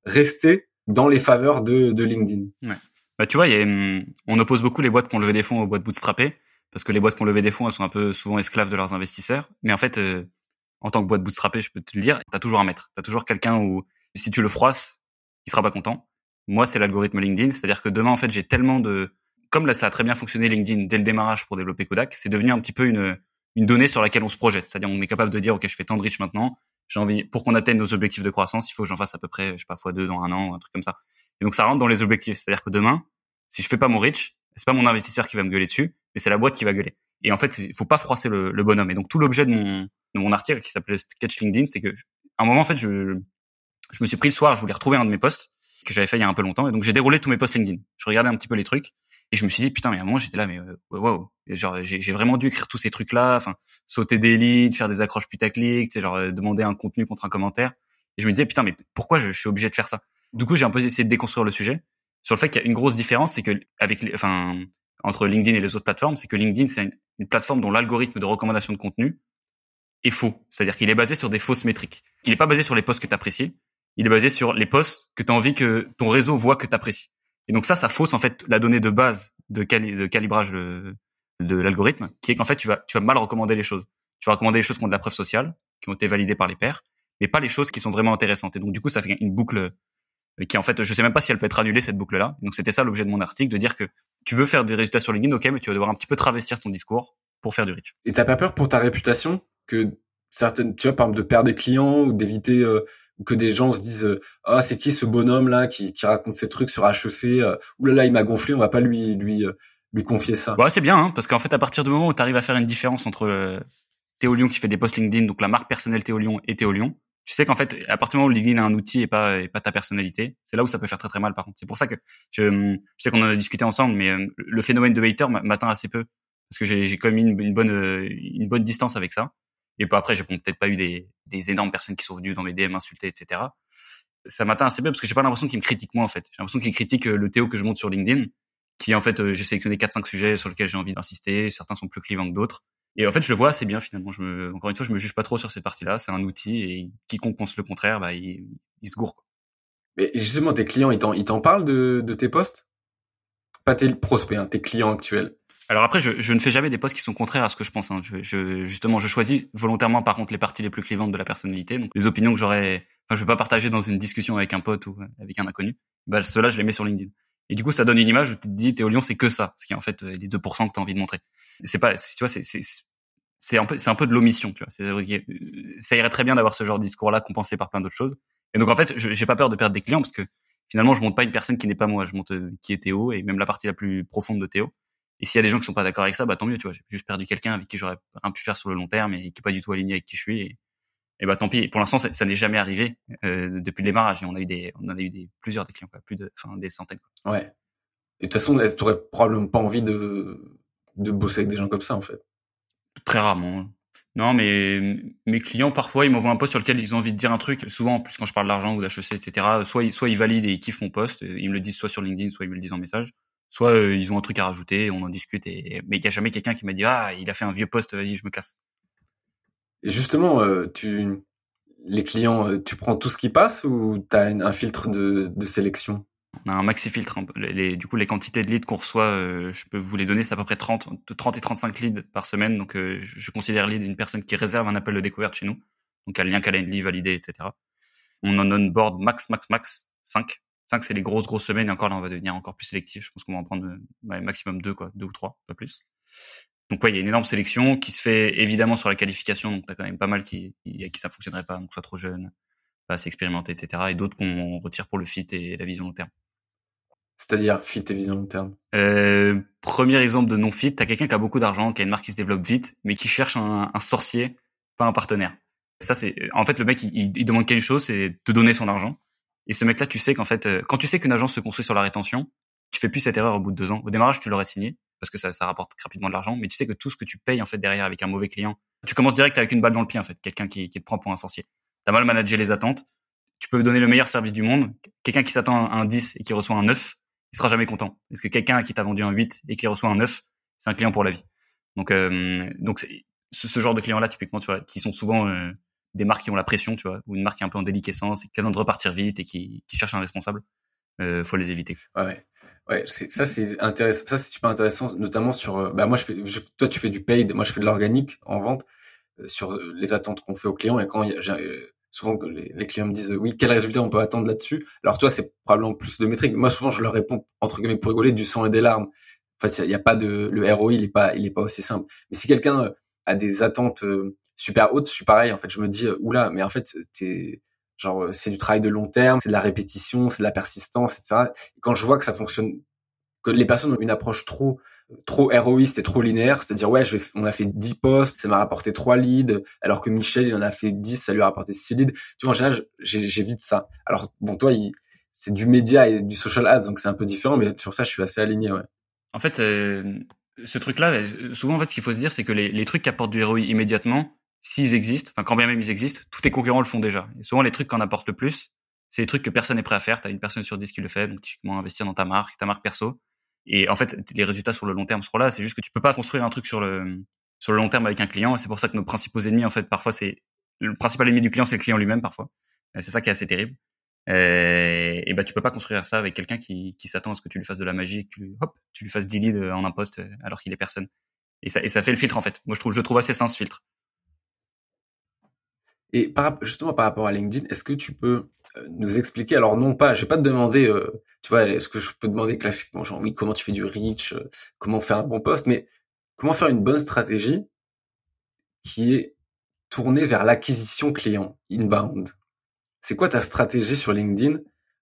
rester dans les faveurs de, LinkedIn. Bah, tu vois, hum, on oppose beaucoup les boîtes qui ont levé des fonds aux boîtes bootstrappées, parce que les boîtes qui ont levé des fonds, elles sont un peu souvent esclaves de leurs investisseurs. Mais en fait, euh, en tant que boîte bootstrappée, je peux te le dire, tu as toujours un maître. Tu as toujours quelqu'un où, si tu le froisses, il sera pas content. Moi, c'est l'algorithme LinkedIn, c'est-à-dire que demain, en fait, j'ai tellement de... Comme là, ça a très bien fonctionné LinkedIn dès le démarrage pour développer Kodak, c'est devenu un petit peu une, une donnée sur laquelle on se projette. C'est-à-dire, on est capable de dire, OK, je fais tant de riches maintenant, j'ai envie, pour qu'on atteigne nos objectifs de croissance, il faut que j'en fasse à peu près, je sais pas, fois deux dans un an, un truc comme ça. Et donc ça rentre dans les objectifs. C'est-à-dire que demain, si je fais pas mon reach, c'est pas mon investisseur qui va me gueuler dessus, mais c'est la boîte qui va gueuler. Et en fait, il faut pas froisser le, bonhomme. Et donc tout l'objet de mon, de mon article qui s'appelait Sketch LinkedIn, c'est que à un moment en fait, je, je me suis pris le soir, je voulais retrouver un de mes posts que j'avais fait il y a un peu longtemps, et donc j'ai déroulé tous mes posts LinkedIn. Je regardais un petit peu les trucs. Et je me suis dit putain mais à un moment j'étais là mais euh, wow, genre j'ai vraiment dû écrire tous ces trucs là, enfin sauter des leads, faire des accroches putaclic, genre euh, demander un contenu contre un commentaire. Et je me disais putain mais pourquoi je, suis obligé de faire ça? Du coup j'ai un peu essayé de déconstruire le sujet sur le fait qu'il y a une grosse différence, c'est que avec enfin entre LinkedIn et les autres plateformes, c'est que LinkedIn c'est une, plateforme dont l'algorithme de recommandation de contenu est faux, c'est-à-dire qu'il est basé sur des fausses métriques. Il n'est pas basé sur les posts que tu apprécies, il est basé sur les posts que tu as envie que ton réseau voit que tu apprécies. Et donc ça, ça fausse en fait la donnée de base de, calibrage de, de l'algorithme, qui est qu'en fait tu vas, mal recommander les choses. Tu vas recommander les choses qui ont de la preuve sociale, qui ont été validées par les pairs, mais pas les choses qui sont vraiment intéressantes. Et donc du coup, ça fait une boucle euh, qui en fait, je sais même pas si elle peut être annulée cette boucle-là. Donc c'était ça l'objet de mon article, de dire que tu veux faire des résultats sur LinkedIn, ok, mais tu vas devoir un petit peu travestir ton discours pour faire du reach. Et t'as pas peur pour ta réputation que certaines, tu vois, par exemple, de perdre des clients ou d'éviter euh, que des gens se disent ah c'est qui ce bonhomme là qui, qui raconte ces trucs sur HEC euh, là là il m'a gonflé on va pas lui lui euh, lui confier ça ouais c'est bien hein, parce qu'en fait à partir du moment où tu arrives à faire une différence entre euh, Théo Lyon qui fait des posts LinkedIn donc la marque personnelle Théo Lyon et Théo Lyon tu sais qu'en fait à partir du moment où LinkedIn a un outil et pas et pas ta personnalité c'est là où ça peut faire très très mal par contre. C'est pour ça que je, je sais qu'on en a discuté ensemble mais euh, le phénomène de hater m'atteint assez peu parce que j'ai j'ai quand même une bonne une bonne distance avec ça et puis après, j'ai peut-être pas eu des, des énormes personnes qui sont venues dans mes DM insulter, etc. Ça m'atteint assez bien parce que j'ai pas l'impression qu'ils me critiquent moi en fait. J'ai l'impression qu'ils critiquent euh, le Théo que je monte sur LinkedIn, qui en fait euh, j'ai sélectionné 4-5 sujets sur lesquels j'ai envie d'insister. Certains sont plus clivants que d'autres. Et en fait, je le vois assez bien finalement. Je me, encore une fois, je me juge pas trop sur cette partie-là. C'est un outil et quiconque pense le contraire, bah, il, il se gourre. Quoi. Mais justement, tes clients, ils t'en parlent de, de tes posts? Pas tes prospects, hein, tes clients actuels. Alors après, je, je, ne fais jamais des posts qui sont contraires à ce que je pense. Hein. Je, je, justement, je choisis volontairement, par contre, les parties les plus clivantes de la personnalité. Donc, les opinions que j'aurais, enfin, je vais pas partager dans une discussion avec un pote ou avec un inconnu. Bah, ceux-là, je les mets sur LinkedIn. Et du coup, ça donne une image où tu te dis, au Lyon, c'est que ça. Ce qui est en fait les 2% que tu as envie de montrer. C'est pas, tu vois, c'est, c'est, un peu, c'est un peu de l'omission, tu vois. C'est, ça irait très bien d'avoir ce genre de discours-là compensé par plein d'autres choses. Et donc, en fait, j'ai pas peur de perdre des clients parce que finalement, je monte pas une personne qui n'est pas moi. Je monte euh, qui est Théo et même la partie la plus profonde de Théo. Et s'il y a des gens qui sont pas d'accord avec ça, bah tant mieux, tu vois. J'ai juste perdu quelqu'un avec qui j'aurais rien pu faire sur le long terme et qui est pas du tout aligné avec qui je suis. Et, et bah tant pis. Pour l'instant, ça, n'est jamais arrivé euh, depuis le démarrage. Et on a eu des, on en a eu des plusieurs des clients, quoi, plus de, enfin des centaines. Quoi. Ouais. Et de toute façon, tu aurais probablement pas envie de de bosser avec des gens comme ça, en fait. Très rarement. Hein. Non, mais mes clients, parfois, ils m'envoient un post sur lequel ils ont envie de dire un truc. Souvent, en plus, quand je parle d'argent ou d'HEC, etc., soit, soit ils valident et ils kiffent mon post, ils me le disent soit sur LinkedIn, soit ils me le disent en message soit euh, ils ont un truc à rajouter, on en discute. Et... Mais il n'y a jamais quelqu'un qui m'a dit ah il a fait un vieux poste, vas-y je me casse. Et justement, euh, tu les clients, euh, tu prends tout ce qui passe ou tu as un filtre de, de sélection? On a un maxi filtre. Hein. Les, du coup, les quantités de leads qu'on reçoit, je peux vous les donner, c'est à peu près 30, 30 et 35 leads par semaine. Donc, je, considère lead une personne qui réserve un appel de découverte chez nous. Donc, un lien Calendly validé, etc. On en onboard max, max, max 5 5, c'est les grosses, grosses semaines. Et encore là, on va devenir encore plus sélectif. Je pense qu'on va en prendre ouais, maximum deux, quoi, deux ou trois, pas plus. Donc ouais, il y a une énorme sélection qui se fait évidemment sur la qualification. Donc t'as quand même pas mal qui, qui, qui ça fonctionnerait pas, donc soit trop jeune, pas assez expérimenté, etc. Et d'autres qu'on retire pour le fit et la vision long terme. C'est-à-dire fit et vision long terme? Euh, premier exemple de non fit, t'as quelqu'un qui a beaucoup d'argent, qui a une marque qui se développe vite, mais qui cherche un, un sorcier, pas un partenaire. Ça c'est, en fait, le mec il, il demande qu'une chose, c'est te donner son argent. Et ce mec-là, tu sais qu'en fait, euh, quand tu sais qu'une agence se construit sur la rétention, tu fais plus cette erreur au bout de deux ans. Au démarrage, tu l'aurais signé parce que ça, rapporte rapidement de l'argent, mais tu sais que tout ce que tu payes en fait derrière avec un mauvais client, tu commences direct avec une balle dans le pied en fait, quelqu'un qui, te prend pour un sorcier. T'as mal managé les attentes. Tu peux donner le meilleur service du monde. Quelqu'un qui s'attend à un 10 et qui reçoit un 9, il sera jamais content. Parce que quelqu'un qui t'a vendu un 8 et qui reçoit un 9, c'est un client pour la vie. Donc, euh, ce, genre de clients-là, typiquement, tu vois, qui sont souvent euh, des marques qui ont la pression, tu vois, ou une marque qui est un peu en déliquescence et qui a besoin de repartir vite et qui, cherche un responsable, euh, faut les éviter. Ouais, ouais, ça c'est intéressant, ça c'est super intéressant, notamment sur, euh, bah moi je fais, toi tu fais du paid, moi je fais de l'organique en vente euh, sur les attentes qu'on fait aux clients et quand y a, euh, souvent les, les, clients me disent oui quel résultat on peut attendre là-dessus? Alors toi c'est probablement plus de métriques. Moi souvent je leur réponds entre guillemets pour rigoler du sang et des larmes. En fait il n'y a, pas de le ROI il est pas il est pas aussi simple. Mais si quelqu'un a des attentes super haute, je suis pareil. En fait, je me dis, oula, mais en fait, t'es genre c'est du travail de long terme, c'est de la répétition, c'est de la persistance, etc. Et quand je vois que ça fonctionne, que les personnes ont une approche trop trop héroïste et trop linéaire, c'est-à-dire ouais, je vais, on a fait 10 posts, ça m'a rapporté 3 leads, alors que Michel il en a fait 10, ça lui a rapporté 6 leads. Tu vois en général, j'évite ça. Alors bon, toi, c'est du média et du social ads, donc c'est un peu différent, mais sur ça, je suis assez aligné, ouais. En fait, euh, ce truc-là, souvent en fait, ce qu'il faut se dire, c'est que les, les trucs qui apportent du ROI immédiatement, s'ils existent, enfin quand bien même ils existent, tous tes concurrents le font déjà. Et souvent les trucs qui en apportent le plus, c'est des trucs que personne n'est prêt à faire. T'as une personne sur 10 qui le fait, donc typiquement investir dans ta marque, ta marque perso. Et en fait, les résultats sur le long terme seront là. C'est juste que tu peux pas construire un truc sur le sur le long terme avec un client. Et c'est pour ça que nos principaux ennemis, en fait, parfois c'est le principal ennemi du client, c'est le client lui-même parfois. C'est ça qui est assez terrible. Et, et bah tu peux pas construire ça avec quelqu'un qui, qui s'attend à ce que tu lui fasses de la magie, que tu, hop, tu lui fasses 10 leads en un poste alors qu'il est personne. Et ça, et ça fait le filtre en fait. Moi je trouve, je trouve assez sain ce filtre. Et par, justement par rapport à LinkedIn, est-ce que tu peux euh, nous expliquer Alors non pas, je vais pas te demander, euh, tu vois, est-ce que je peux demander classiquement, genre oui, comment tu fais du reach, euh, comment faire un bon poste, mais comment faire une bonne stratégie qui est tournée vers l'acquisition client inbound? C'est quoi ta stratégie sur LinkedIn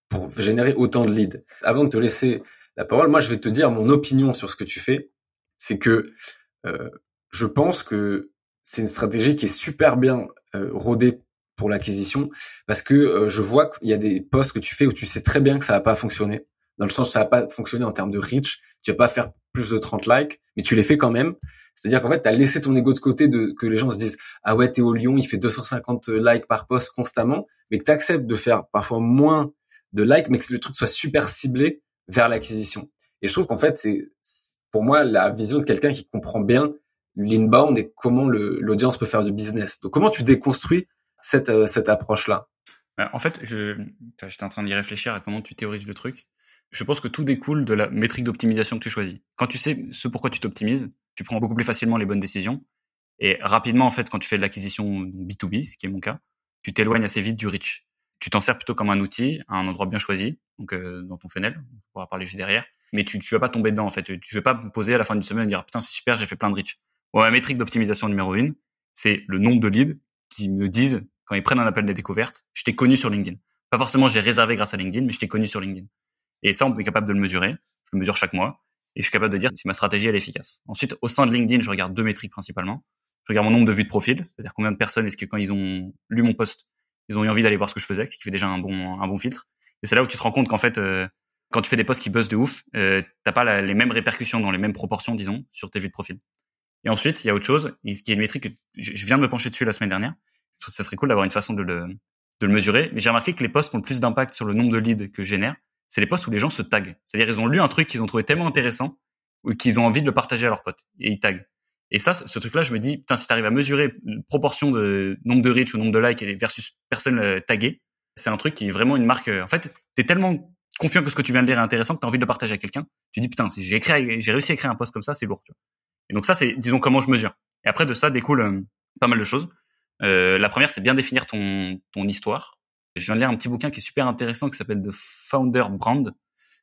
pour générer autant de leads? Avant de te laisser la parole, moi je vais te dire mon opinion sur ce que tu fais. C'est que je pense que c'est une stratégie qui est super bien euh, rodé pour l'acquisition parce que euh, je vois qu'il y a des posts que tu fais où tu sais très bien que ça va pas fonctionner dans le sens où ça va pas fonctionner en termes de reach tu vas pas faire plus de 30 likes mais tu les fais quand même. C'est-à-dire qu'en fait tu as laissé ton ego de côté de que les gens se disent ah ouais Théo Lyon il fait 250 likes par post constamment mais que tu acceptes de faire parfois moins de likes mais que le truc soit super ciblé vers l'acquisition. Et je trouve qu'en fait c'est pour moi la vision de quelqu'un qui comprend bien l'inbound et comment l'audience peut faire du business. Donc comment tu déconstruis cette, euh, cette approche-là? Bah, En fait, j'étais en train d'y réfléchir à comment tu théorises le truc. Je pense que tout découle de la métrique d'optimisation que tu choisis. Quand tu sais ce pourquoi tu t'optimises, tu prends beaucoup plus facilement les bonnes décisions. Et rapidement, en fait, quand tu fais de l'acquisition B2B, ce qui est mon cas, tu t'éloignes assez vite du reach. Tu t'en sers plutôt comme un outil, à un endroit bien choisi, donc euh, dans ton funnel, on pourra parler juste derrière. Mais tu, tu vas pas tomber dedans, en fait. Tu, vas pas me poser à la fin d'une semaine et dire, putain, c'est super, j'ai fait plein de reach. Bon, la métrique d'optimisation numéro une, c'est le nombre de leads qui me disent, quand ils prennent un appel de découverte, je t'ai connu sur LinkedIn. Pas forcément j'ai réservé grâce à LinkedIn, mais je t'ai connu sur LinkedIn. Et ça, on est capable de le mesurer. Je le mesure chaque mois. Et je suis capable de dire si ma stratégie elle est efficace. Ensuite, au sein de LinkedIn, je regarde deux métriques principalement. Je regarde mon nombre de vues de profil, c'est-à-dire combien de personnes est-ce que quand ils ont lu mon post, ils ont eu envie d'aller voir ce que je faisais, qui fait déjà un bon un bon filtre. Et c'est là où tu te rends compte qu'en fait, euh, quand tu fais des posts qui buzzent de ouf, euh, t'as pas les mêmes répercussions dans les mêmes proportions, disons, sur tes vues de profil. Et ensuite, il y a autre chose, qui est une métrique que je viens de me pencher dessus la semaine dernière. Ça serait cool d'avoir une façon de le, mesurer. Mais j'ai remarqué que les posts qui ont le plus d'impact sur le nombre de leads que je génère, c'est les posts où les gens se taguent. C'est-à-dire, ils ont lu un truc qu'ils ont trouvé tellement intéressant ou qu'ils ont envie de le partager à leurs potes et ils taguent. Et ça, ce truc-là, je me dis, putain, si tu arrives à mesurer proportion de nombre de reach ou nombre de likes versus personnes euh, taguées, c'est un truc qui est vraiment une marque. Euh, en fait, tu es tellement confiant que ce que tu viens de lire est intéressant que tu as envie de le partager à quelqu'un. Tu dis, putain, si j'ai écrit, j'ai réussi à écrire un post comme ça, c'est lourd. Et donc ça, c'est, disons, comment je mesure. Et après de ça découle euh, pas mal de choses. Euh, la première, c'est bien définir ton, ton histoire. Je viens de lire un petit bouquin qui est super intéressant qui s'appelle The Founder Brand.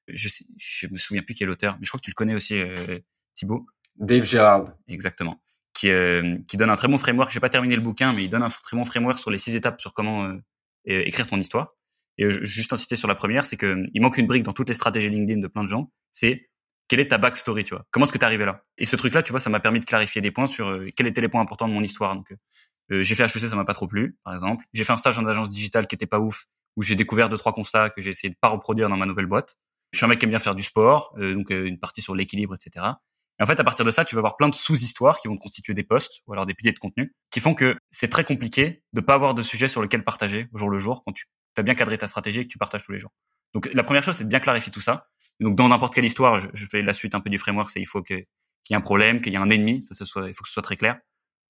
Je sais, je me souviens plus quel auteur, mais je crois que tu le connais aussi, euh, Thibaut. Dave Gerard. Exactement. Qui, euh, qui donne un très bon framework. J'ai pas terminé le bouquin, mais il donne un très bon framework sur les six étapes sur comment euh, écrire ton histoire. Et juste insister sur la première, c'est que il manque une brique dans toutes les stratégies LinkedIn de plein de gens. C'est quelle est ta backstory, tu vois? Comment est-ce que tu es arrivé là? Et ce truc-là, tu vois, ça m'a permis de clarifier des points sur euh, quels étaient les points importants de mon histoire. Donc, euh, j'ai fait HEC, ça m'a pas trop plu, par exemple. J'ai fait un stage en agence digitale qui était pas ouf, où j'ai découvert deux trois constats que j'ai essayé de pas reproduire dans ma nouvelle boîte. Je suis un mec qui aime bien faire du sport, euh, donc une partie sur l'équilibre, etc. Et en fait, à partir de ça, tu vas avoir plein de sous-histoires qui vont constituer des posts ou alors des piliers de contenu qui font que c'est très compliqué de pas avoir de sujet sur lequel partager au jour le jour quand tu as bien cadré ta stratégie et que tu partages tous les jours. Donc la première chose, c'est de bien clarifier tout ça. Donc dans n'importe quelle histoire, je, fais la suite un peu du framework, c'est il faut qu'il y ait un problème, qu'il y ait un ennemi, ça ce soit, il faut que ce soit très clair.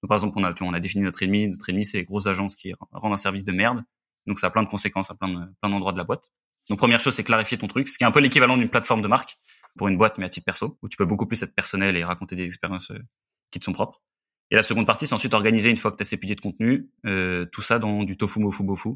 Donc, par exemple, on a, on a défini notre ennemi. Notre ennemi, c'est les grosses agences qui rendent un service de merde. Donc ça a plein de conséquences à plein plein d'endroits de la boîte. Donc première chose, c'est clarifier ton truc, ce qui est un peu l'équivalent d'une plateforme de marque pour une boîte, mais à titre perso, où tu peux beaucoup plus être personnel et raconter des expériences euh, qui te sont propres. Et la seconde partie, c'est ensuite organiser une fois que tu as ces piliers de contenu, euh, tout ça dans du tofu mofu bofu,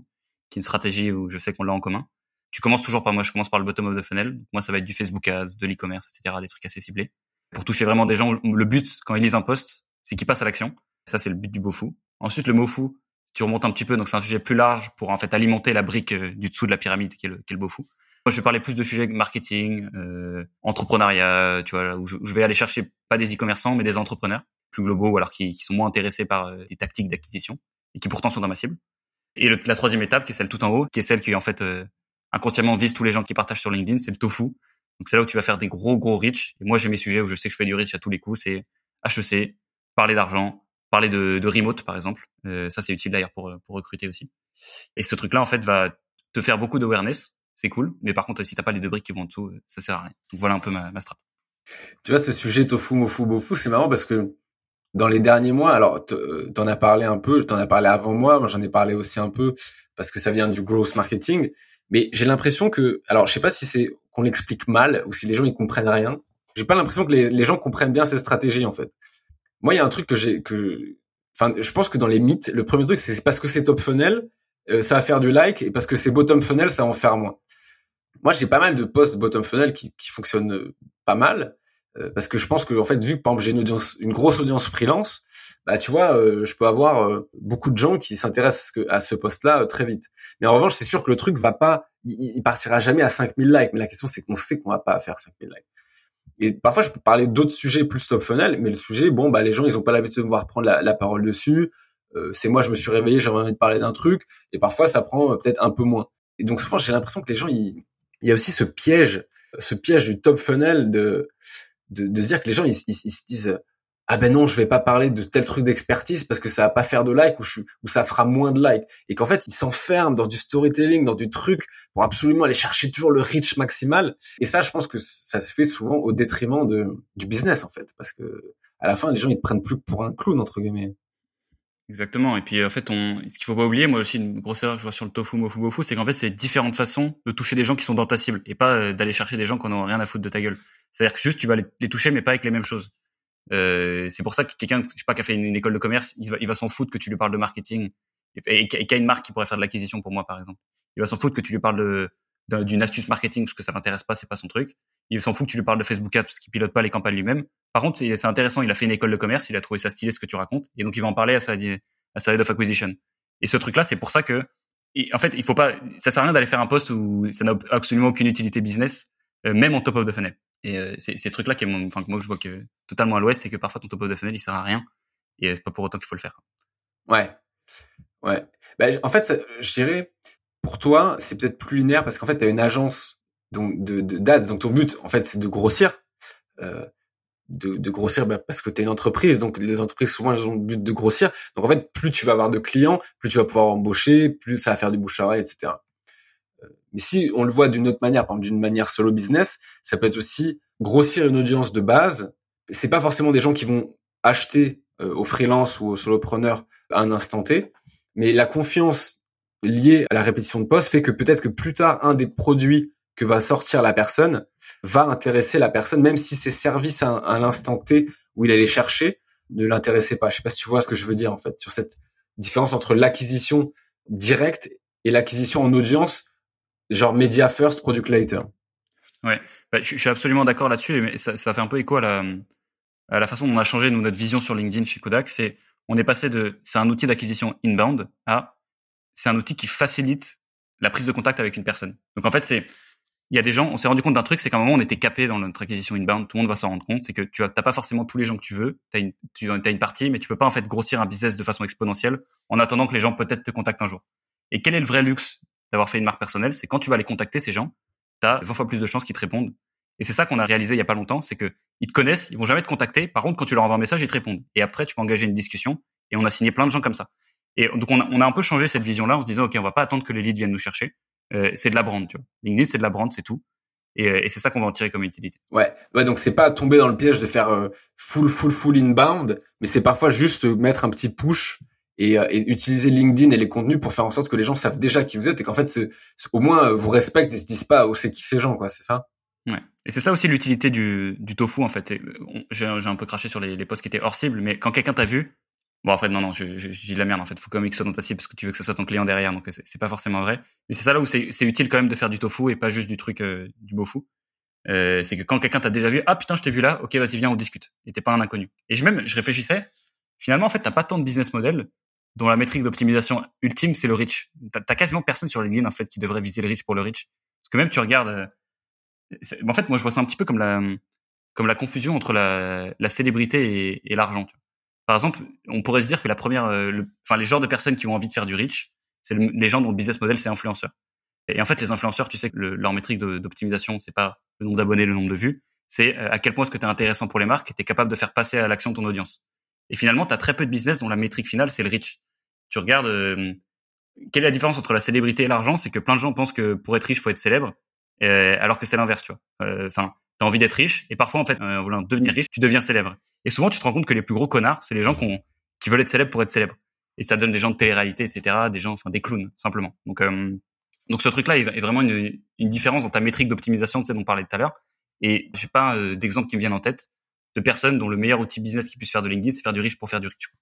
qui est une stratégie où je sais qu'on l'a en commun tu commences toujours par moi, je commence par le bottom of the funnel. moi, ça va être du Facebook Ads, de l'e-commerce, etc., des trucs assez ciblés. Pour toucher vraiment des gens, le but, quand ils lisent un post, c'est qu'ils passent à l'action. Ça, c'est le but du fou. Ensuite, le mofu, tu remontes un petit peu, donc c'est un sujet plus large pour en fait alimenter la brique euh, du dessous de la pyramide qui est le, qui est le bofu. Moi, je vais parler plus de sujets marketing, euh, entrepreneuriat, tu vois, où je, vais aller chercher pas des e-commerçants, mais des entrepreneurs plus globaux, alors qui, qui sont moins intéressés par euh, des tactiques d'acquisition et qui pourtant sont dans ma cible. Et la troisième étape, qui est celle tout en haut, qui est celle qui en fait euh, inconsciemment vise tous les gens qui partagent sur LinkedIn, c'est le tofu. Donc c'est là où tu vas faire des gros gros reach. Et moi, j'ai mes sujets où je sais que je fais du reach à tous les coups, c'est HEC, parler d'argent, parler de, de remote par exemple. Euh, ça c'est utile d'ailleurs pour pour recruter aussi. Et ce truc-là en fait va te faire beaucoup d'awareness, c'est cool. Mais par contre, si t'as pas les deux briques qui vont en dessous, ça sert à rien. Donc voilà un peu ma, ma strat. Tu vois, ce sujet tofu, mofu, bofu, c'est marrant parce que dans les derniers mois, alors t'en as parlé un peu, t'en as parlé avant moi, moi j'en ai parlé aussi un peu parce que ça vient du growth marketing, mais j'ai l'impression que, alors je sais pas si c'est qu'on l'explique mal ou si les gens ils comprennent rien. J'ai pas l'impression que les, les, gens comprennent bien ces stratégies en fait. Moi, il y a un truc que j'ai que, enfin, je pense que dans les mythes, le premier truc c'est parce que c'est top funnel, euh, ça va faire du like, et parce que c'est bottom funnel, ça va en faire moins. Moi, j'ai pas mal de posts bottom funnel qui, qui fonctionnent pas mal. Euh, parce que je pense que en fait vu que par exemple j'ai une audience une grosse audience freelance bah tu vois euh, je peux avoir euh, beaucoup de gens qui s'intéressent à ce poste là très vite. Mais en revanche c'est sûr que le truc va pas il, partira jamais à 5000 likes. Mais la question c'est qu'on sait qu'on va pas faire 5000 likes. Et parfois je peux parler d'autres sujets plus top funnel mais le sujet bon bah les gens ils ont pas l'habitude de me voir prendre la, parole dessus. C'est moi je me suis réveillé j'avais envie de parler d'un truc. Et parfois ça prend peut-être un peu moins. Et donc souvent j'ai l'impression que les gens il y a aussi ce piège ce piège du top funnel de de, de se dire que les gens ils, ils, se disent ah ben non je vais pas parler de tel truc d'expertise parce que ça va pas faire de like ou, je, ou ça fera moins de like et qu'en fait ils s'enferment dans du storytelling dans du truc pour absolument aller chercher toujours le reach maximal et ça je pense que ça se fait souvent au détriment de du business en fait parce que à la fin les gens ils te prennent plus pour un clown entre guillemets Exactement. Et puis en fait, on, ce qu'il faut pas oublier, moi aussi une grosse erreur que je vois sur le tofu, mofu, bofu, c'est qu'en fait c'est différentes façons de toucher des gens qui sont dans ta cible et pas euh, d'aller chercher des gens qui n'ont rien à foutre de ta gueule. C'est-à-dire que juste tu vas les, toucher mais pas avec les mêmes choses. Euh, c'est pour ça que quelqu'un, je sais pas, qui a fait une, école de commerce, il va, s'en foutre que tu lui parles de marketing et, et, qui a une marque qui pourrait faire de l'acquisition pour moi par exemple. Il va s'en foutre que tu lui parles d'une astuce marketing parce que ça l'intéresse pas, c'est pas son truc. Il s'en fout que tu lui parles de Facebook Ads parce qu'il pilote pas les campagnes lui-même. Par contre, c'est intéressant, il a fait une école de commerce, il a trouvé ça stylé ce que tu racontes et donc il va en parler à sa à sa head of acquisition. Et ce truc-là, c'est pour ça que, en fait, il faut pas, ça sert à rien d'aller faire un poste où ça n'a absolument aucune utilité business, euh, même en top of the funnel. Et euh, c'est ces trucs-là qui, enfin, que moi je vois que totalement à l'ouest, c'est que parfois ton top of the funnel il sert à rien, et c'est pas pour autant qu'il faut le faire. Ouais, ouais. Bah, en fait, je dirais, pour toi, c'est peut-être plus linéaire parce qu'en fait, tu as une agence donc de, de d'ads, donc ton but, en fait, c'est de grossir. Euh, de, de grossir bah, parce que tu une entreprise, donc les entreprises souvent elles ont le but de grossir. Donc en fait, plus tu vas avoir de clients, plus tu vas pouvoir embaucher, plus ça va faire du bouche à oreille, etc. Mais si on le voit d'une autre manière, par exemple d'une manière solo business, ça peut être aussi grossir une audience de base. C'est pas forcément des gens qui vont acheter euh, au freelance ou au solopreneur à un instant T, mais la confiance liée à la répétition de poste fait que peut-être que plus tard un des produits que va sortir la personne va intéresser la personne, même si ses services à, l'instant T où il allait chercher ne l'intéressaient pas. Je sais pas si tu vois ce que je veux dire en fait sur cette différence entre l'acquisition directe et l'acquisition en audience, genre media first, product later. Ouais, bah, je, suis absolument d'accord là-dessus, mais ça, fait un peu écho à la, façon dont on a changé notre vision sur LinkedIn chez Kodak. C'est on est passé de c'est un outil d'acquisition inbound à c'est un outil qui facilite la prise de contact avec une personne. Donc en fait, c'est il y a des gens, on s'est rendu compte d'un truc, c'est qu'à un moment, on était capé dans notre acquisition inbound, tout le monde va s'en rendre compte, c'est que tu n'as pas forcément tous les gens que tu veux, as, une, tu as une partie, mais tu peux pas en fait grossir un business de façon exponentielle en attendant que les gens peut-être te contactent un jour. Et quel est le vrai luxe d'avoir fait une marque personnelle C'est quand tu vas les contacter, ces gens, tu as 20 fois plus de chances qu'ils te répondent. Et c'est ça qu'on a réalisé il y a pas longtemps, c'est que ils te connaissent, ils vont jamais te contacter. Par contre, quand tu leur envoies un message, ils te répondent. Et après, tu peux engager une discussion. Et on a signé plein de gens comme ça. Et donc, on a, un peu changé cette vision-là en se disant, OK, on va pas attendre que les leads viennent nous chercher. Euh, c'est de la brand, tu vois. LinkedIn, c'est de la brand, c'est tout. Euh, et, c'est ça qu'on va en tirer comme utilité. Ouais, ouais donc c'est pas tomber dans le piège de faire euh, full, full, full inbound, mais c'est parfois juste mettre un petit push et, euh, et, utiliser LinkedIn et les contenus pour faire en sorte que les gens savent déjà qui vous êtes et qu'en fait, au moins, vous respectent et se disent pas, oh, c'est qui ces gens, quoi, c'est ça? Ouais. Et c'est ça aussi l'utilité du, tofu, en fait. J'ai un peu craché sur les, posts qui étaient hors cible, mais quand quelqu'un t'a vu, Bon, en fait, non, non, je, dis de la merde. En fait, faut quand même que soit dans ta cible parce que tu veux que ce soit ton client derrière. Donc, c'est pas forcément vrai. Mais c'est ça là où c'est utile quand même de faire du tofu et pas juste du truc euh, du bofu. Euh, c'est que quand quelqu'un t'a déjà vu, ah putain, je t'ai vu là, ok, vas-y, viens, on discute. Et t'es pas un inconnu. Et je même, je réfléchissais. Finalement, en fait, t'as pas tant de business model dont la métrique d'optimisation ultime, c'est le reach. T'as as quasiment personne sur LinkedIn, en fait, qui devrait viser le reach pour le reach. Parce que même tu regardes, euh, en fait, moi, je vois ça un petit peu comme la, comme la confusion entre la, la célébrité et, l'argent. Par exemple, on pourrait se dire que la première, euh, les genres de personnes qui ont envie de faire du reach, c'est les gens dont le business model, c'est influenceur. Et en fait, les influenceurs, tu sais que leur métrique d'optimisation, c'est pas le nombre d'abonnés, le nombre de vues, c'est euh, à quel point est-ce que tu es intéressant pour les marques et tu es capable de faire passer à l'action ton audience. Et finalement, tu as très peu de business dont la métrique finale, c'est le reach. Tu regardes, euh, quelle est la différence entre la célébrité et l'argent? C'est que plein de gens pensent que pour être riche, faut être célèbre, euh, alors que c'est l'inverse, tu vois. Enfin, tu as envie d'être riche, et parfois, en fait, en voulant devenir riche, tu deviens célèbre. Et souvent, tu te rends compte que les plus gros connards, c'est les gens qui, veulent être célèbres pour être célèbres. Et ça donne des gens de télé-réalité, etc., des gens, enfin, des clowns, simplement. Donc, donc ce truc-là est vraiment une, différence dans ta métrique d'optimisation, tu sais, dont on parlait tout à l'heure. Et j'ai pas euh, d'exemple qui me viennent en tête de personnes dont le meilleur outil business qui puisse faire de LinkedIn, c'est faire du riche pour faire du riche.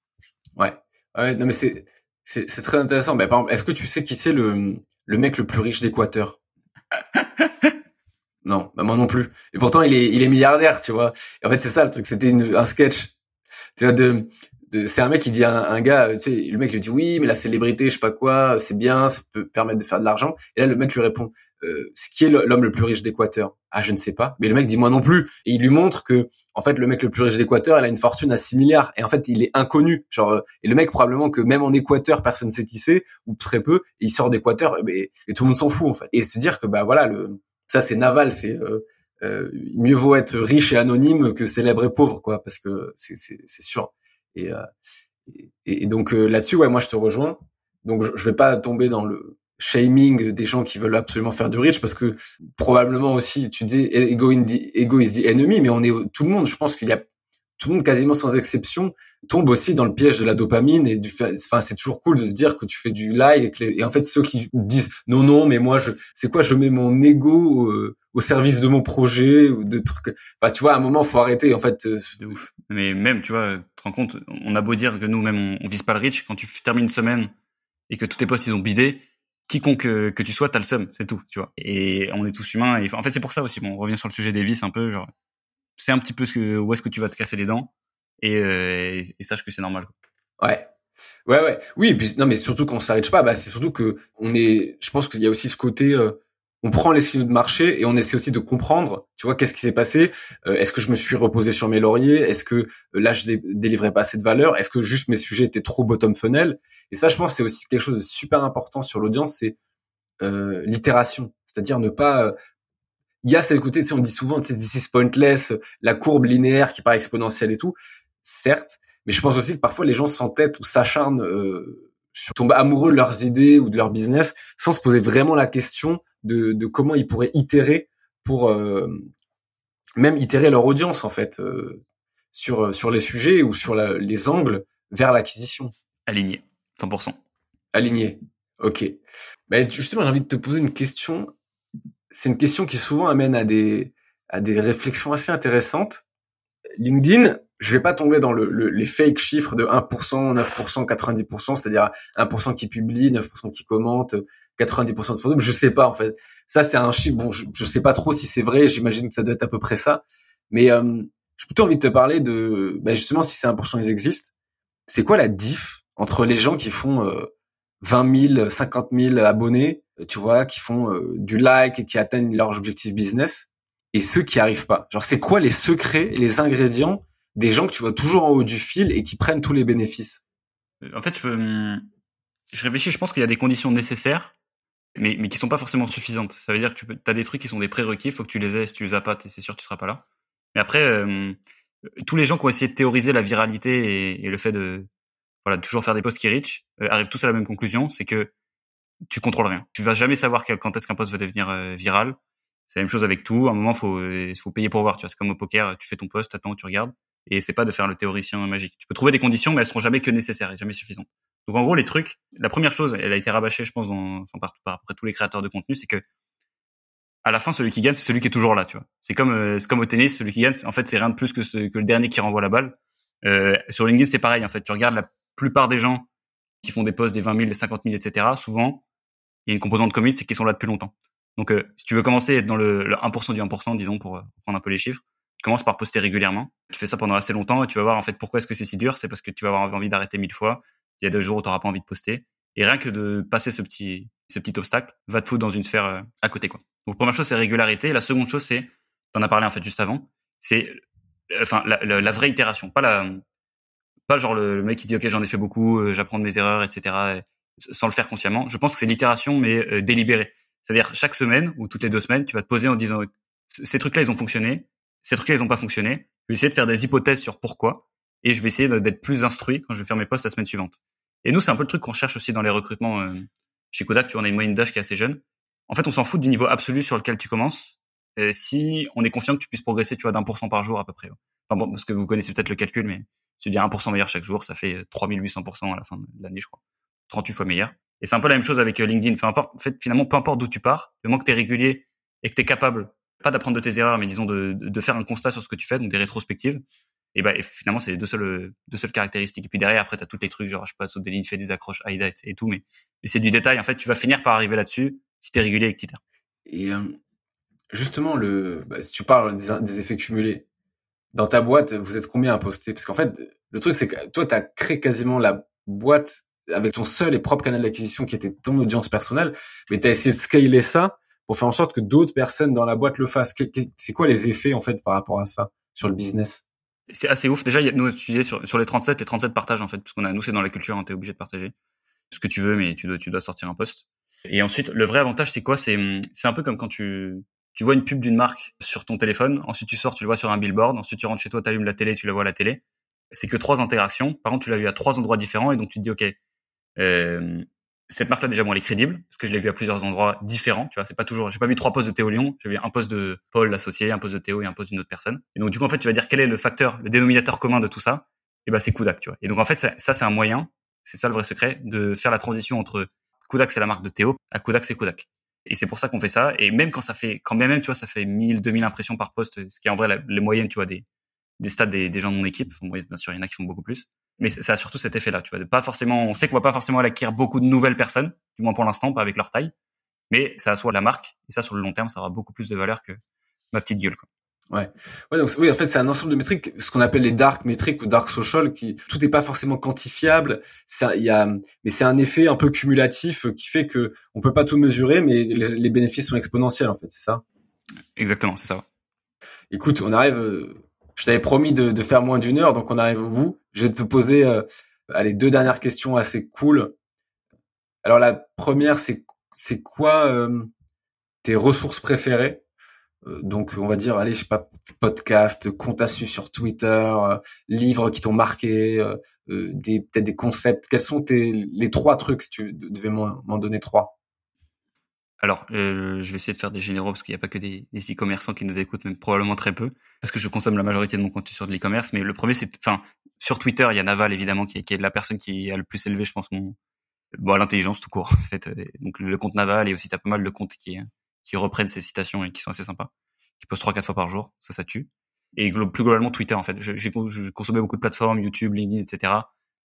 Ouais. Ouais, non mais c'est c'est c'est très intéressant. Mais par exemple, est-ce que tu sais qui c'est le le mec le plus riche d'Équateur? Non, bah moi non plus. Et pourtant il est il est milliardaire, tu vois. Et en fait c'est ça le truc. C'était un sketch. Tu vois de c'est un mec qui dit à un, gars, tu sais, le mec lui dit oui, mais la célébrité, je sais pas quoi, c'est bien, ça peut permettre de faire de l'argent. Et là, le mec lui répond, euh, qui est l'homme le plus riche d'Équateur Ah, je ne sais pas. Mais le mec dit moi non plus. Et il lui montre que, en fait, le mec le plus riche d'Équateur, il a une fortune à 6 milliards. Et en fait, il est inconnu. Genre, euh, et le mec probablement que même en Équateur, personne sait qui c'est ou très peu. Et il sort d'Équateur, et, et, tout le monde s'en fout en fait. Et se dire que bah voilà, le ça c'est Naval, c'est euh, euh, mieux vaut être riche et anonyme que célèbre et pauvre, quoi, parce que c'est sûr. Et, euh, et, donc euh, là-dessus, ouais, moi je te rejoins. Donc je, je vais pas tomber dans le shaming des gens qui veulent absolument faire du rich parce que probablement aussi tu dis ego, ego is the enemy mais on est tout le monde je pense qu'il y a tout le monde quasiment sans exception tombe aussi dans le piège de la dopamine et du enfin c'est toujours cool de se dire que tu fais du like et, en fait ceux qui disent non non mais moi je c'est quoi je mets mon ego euh, au service de mon projet ou de trucs enfin tu vois à un moment faut arrêter en fait euh, mais même tu vois tu te rends compte on a beau dire que nous même on, on vise pas le rich quand tu termines une semaine et que tous tes posts ils ont bidé quiconque euh, que tu sois, t'as le seum, c'est tout, tu vois. Et on est tous humains. En fait, c'est pour ça aussi. Bon, on revient sur le sujet des vices un peu. Genre, c'est un petit peu ce que où est-ce que tu vas te casser les dents et, euh, et sache que c'est normal. Quoi. Ouais. Ouais, ouais. Oui, et puis non, mais surtout qu'on s'arrête pas, bah c'est surtout que on est. Je pense qu'il y a aussi ce côté. Euh, on prend les signaux de marché et on essaie aussi de comprendre, tu vois, qu'est-ce qui s'est passé. Euh, est-ce que je me suis reposé sur mes lauriers? Est-ce que là je délivrais pas assez de valeur? Est-ce que juste mes sujets étaient trop bottom funnel? Et ça, je pense, c'est aussi quelque chose de super important sur l'audience, c'est euh, l'itération, c'est-à-dire ne pas il y a cet côté, tu sais, on dit souvent, c'est this pointless, la courbe linéaire qui paraît exponentielle et tout. Certes, mais je pense aussi que parfois les gens s'entêtent ou s'acharnent, euh, tombent amoureux de leurs idées ou de leur business sans se poser vraiment la question de, de comment ils pourraient itérer pour euh, même itérer leur audience en fait euh, sur sur les sujets ou sur la, les angles vers l'acquisition. Aligné, 100%. Aligné. Ok. Mais justement, j'ai envie de te poser une question c'est une question qui souvent amène à des à des réflexions assez intéressantes. LinkedIn, je vais pas tomber dans le, les fake chiffres de 1%, 9%, 90%, c'est-à-dire 1% qui publie, 9% qui commente, 90% de photos. Je sais pas en fait. Ça c'est un chiffre. Bon, je, je sais pas trop si c'est vrai. J'imagine que ça doit être à peu près ça. Mais euh, j'ai plutôt envie de te parler de, bah, justement, si ces 1% ils existent, c'est quoi la diff entre les gens qui font euh, 20 000, 50 000 abonnés, tu vois, qui font euh, du like et qui atteignent leurs objectifs business, et ceux qui arrivent pas? Genre, c'est quoi les secrets, les ingrédients des gens que tu vois toujours en haut du fil et qui prennent tous les bénéfices En fait, je, réfléchis. Je pense qu'il y a des conditions nécessaires, mais mais qui sont pas forcément suffisantes. Ça veut dire que tu as des trucs qui sont des prérequis. Il faut que tu les aies. Si tu les as pas, c'est sûr que tu seras pas là. Mais après, euh, tous les gens qui ont essayé de théoriser la viralité et, le fait de voilà, toujours faire des posts qui reach, euh, arrivent tous à la même conclusion, c'est que tu contrôles rien. Tu vas jamais savoir quand est-ce qu'un post va devenir euh, viral. C'est la même chose avec tout. À un moment, faut euh, faut payer pour voir. Tu c'est comme au poker. Tu fais ton post, attends, tu regardes. Et c'est pas de faire le théoricien magique. Tu peux trouver des conditions, mais elles seront jamais que nécessaires et jamais suffisantes. Donc en gros, les trucs. La première chose, elle a été rabâchée, je pense, dans, par, par tous les créateurs de contenu, c'est que à la fin, celui qui gagne, c'est celui qui est toujours là. Tu vois. C'est comme c'est comme au tennis, celui qui gagne, en fait, c'est rien de plus que, le dernier qui renvoie la balle. Euh, sur LinkedIn, c'est pareil. En fait, tu regardes la plupart des gens qui font des posts des 20 000, des 50 000, etc., souvent, il y a une composante commune, c'est qu'ils sont là depuis longtemps. Donc, euh, si tu veux commencer à être dans le, 1% du 1%, disons, pour, prendre un peu les chiffres, tu commences par poster régulièrement. Tu fais ça pendant assez longtemps et tu vas voir, en fait, pourquoi est-ce que c'est si dur? C'est parce que tu vas avoir envie d'arrêter mille fois. Il y a des jours où tu n'auras pas envie de poster. Et rien que de passer ce petit, ce petit obstacle va te foutre dans une sphère euh, à côté. Quoi. Donc, première chose, c'est régularité. La seconde chose, c'est, tu en as parlé en fait juste avant, c'est euh, enfin la, la, vraie itération, pas la pas genre le, mec qui dit ok j'en ai fait beaucoup, euh, j'apprends de mes erreurs, etc. sans le faire consciemment. Je pense que c'est l'itération mais délibérée. C'est-à-dire chaque semaine ou toutes les deux semaines, tu vas te poser en disant ces trucs-là ils ont fonctionné, ces trucs-là ils ont pas fonctionné. Je vais essayer de faire des hypothèses sur pourquoi et je vais essayer d'être plus instruit quand je vais faire mes posts la semaine suivante. Et nous, c'est un peu le truc qu'on cherche aussi dans les recrutements. Euh, chez Kodak, tu vois, on a une moyenne d'âge qui est assez jeune. En fait, on s'en fout du niveau absolu sur lequel tu commences. si on est confiant que tu puisses progresser, tu vois, d'un pour cent par jour à peu près. Enfin bon, parce que vous connaissez peut-être le calcul, mais tu dis 1% meilleur chaque jour, ça fait 3800% à la fin de l'année, je crois. 38 fois meilleur. Et c'est un peu la même chose avec euh, LinkedIn. En fait, finalement, peu importe d'où tu pars, du moment que tu es régulier et que tu es capable, pas d'apprendre de tes erreurs, mais disons de, de, faire un constat sur ce que tu fais, donc des rétrospectives, et bah, finalement, c'est les deux seules, deux seules caractéristiques. Et puis derrière, après, tu as tous les trucs, genre, je passe au des lignes, fais des accroches, AIDA et, tout, mais, c'est du détail. En fait, tu vas finir par arriver là-dessus si tu es régulier avec Twitter. Et euh, justement, le, bah, si tu parles des, effets cumulés, dans ta boîte, vous êtes combien à poster? Parce qu'en fait, le truc, c'est que toi, tu as créé quasiment la boîte avec ton seul et propre canal d'acquisition qui était ton audience personnelle, mais tu as essayé de scaler ça pour faire en sorte que d'autres personnes dans la boîte le fassent. C'est quoi les effets, en fait, par rapport à ça sur le business? C'est assez ouf. Déjà, il y a, nous, tu disais sur, sur les 37, les 37 partagent en fait, parce qu'on a, nous, c'est dans la culture, hein, t'es obligé de partager ce que tu veux, mais tu dois, tu dois sortir un post. Et ensuite, le vrai avantage, c'est quoi? C'est, c'est un peu comme quand tu, tu vois une pub d'une marque sur ton téléphone. Ensuite, tu sors, tu le vois sur un billboard. Ensuite, tu rentres chez toi, tu allumes la télé, tu la vois à la télé. C'est que trois interactions. Par contre, tu l'as vu à trois endroits différents, et donc tu te dis, ok, euh, cette marque-là, déjà, moi, elle est crédible, parce que je l'ai vu à plusieurs endroits différents, tu vois, c'est pas toujours, j'ai pas vu trois postes de Théo Lyon, j'ai vu un poste de Paul, l'associé, un poste de Théo et un poste d'une autre personne. Et donc, du coup, en fait, tu vas dire quel est le facteur, le dénominateur commun de tout ça, et ben, c'est Kudak, tu vois. Et donc, en fait, ça, c'est un moyen, c'est ça le vrai secret, de faire la transition entre Kudak, c'est la marque de Théo, à Kudak, c'est Kudak. Et c'est pour ça qu'on fait ça. Et même quand ça fait, quand même, tu vois, ça fait 1000, 2000 impressions par poste, ce qui est en vrai les moyennes, tu vois, des, des stats des, des gens de mon équipe. bien sûr, il y en a qui font beaucoup plus mais ça a surtout cet effet-là. Tu vois, pas forcément, on sait qu'on va pas forcément acquérir beaucoup de nouvelles personnes, du moins pour l'instant, pas avec leur taille, mais ça assoit la marque et ça sur le long terme, ça aura beaucoup plus de valeur que ma petite gueule. Quoi. Ouais. Ouais, donc oui, en fait, c'est un ensemble de métriques, ce qu'on appelle les dark métriques ou dark social, qui tout n'est pas forcément quantifiable. Ça, il y a, mais c'est un effet un peu cumulatif qui fait que on peut pas tout mesurer, mais les, les bénéfices sont exponentiels, en fait, c'est ça? Exactement, c'est ça. Écoute, on arrive euh, je t'avais promis de, faire moins d'une heure, donc on arrive au bout. Je vais te poser euh, deux dernières questions assez cool. Alors la première, c'est c'est quoi euh, tes ressources préférées? Euh, Donc on va dire, allez, je sais pas, podcast, compte à suivre sur Twitter, euh, livres qui t'ont marqué, des peut-être des concepts. Quels sont tes les trois trucs si tu devais m'en donner trois? Alors, euh, je vais essayer de faire des généraux parce qu'il n'y a pas que des, e-commerçants qui nous écoutent, même probablement très peu, parce que je consomme la majorité de mon contenu sur de l'e-commerce. Mais le premier, c'est, enfin, sur Twitter, il y a Naval évidemment qui est, qui est la personne qui a le plus élevé, je pense, mon, bon, l'intelligence tout court. En fait, donc le compte Naval et aussi t'as pas mal de comptes qui qui reprennent ces citations et qui sont assez sympas, qui postent trois quatre fois par jour, ça, ça tue. Et plus globalement Twitter en fait. J'ai consommé beaucoup de plateformes, YouTube, LinkedIn, etc.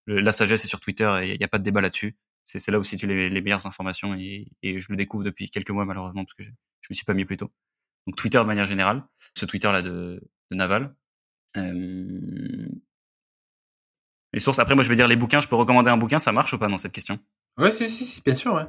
la sagesse est sur Twitter et il n'y a pas de débat là-dessus c'est là où situent les, les meilleures informations et, et, je le découvre depuis quelques mois malheureusement parce que je, je me suis pas mis plus tôt. Donc Twitter de manière générale, ce Twitter là de, de Naval. Euh... Les sources. Après moi je vais dire les bouquins. Je peux recommander un bouquin, ça marche ou pas dans cette question? Ouais, si, si, si, bien sûr, ouais.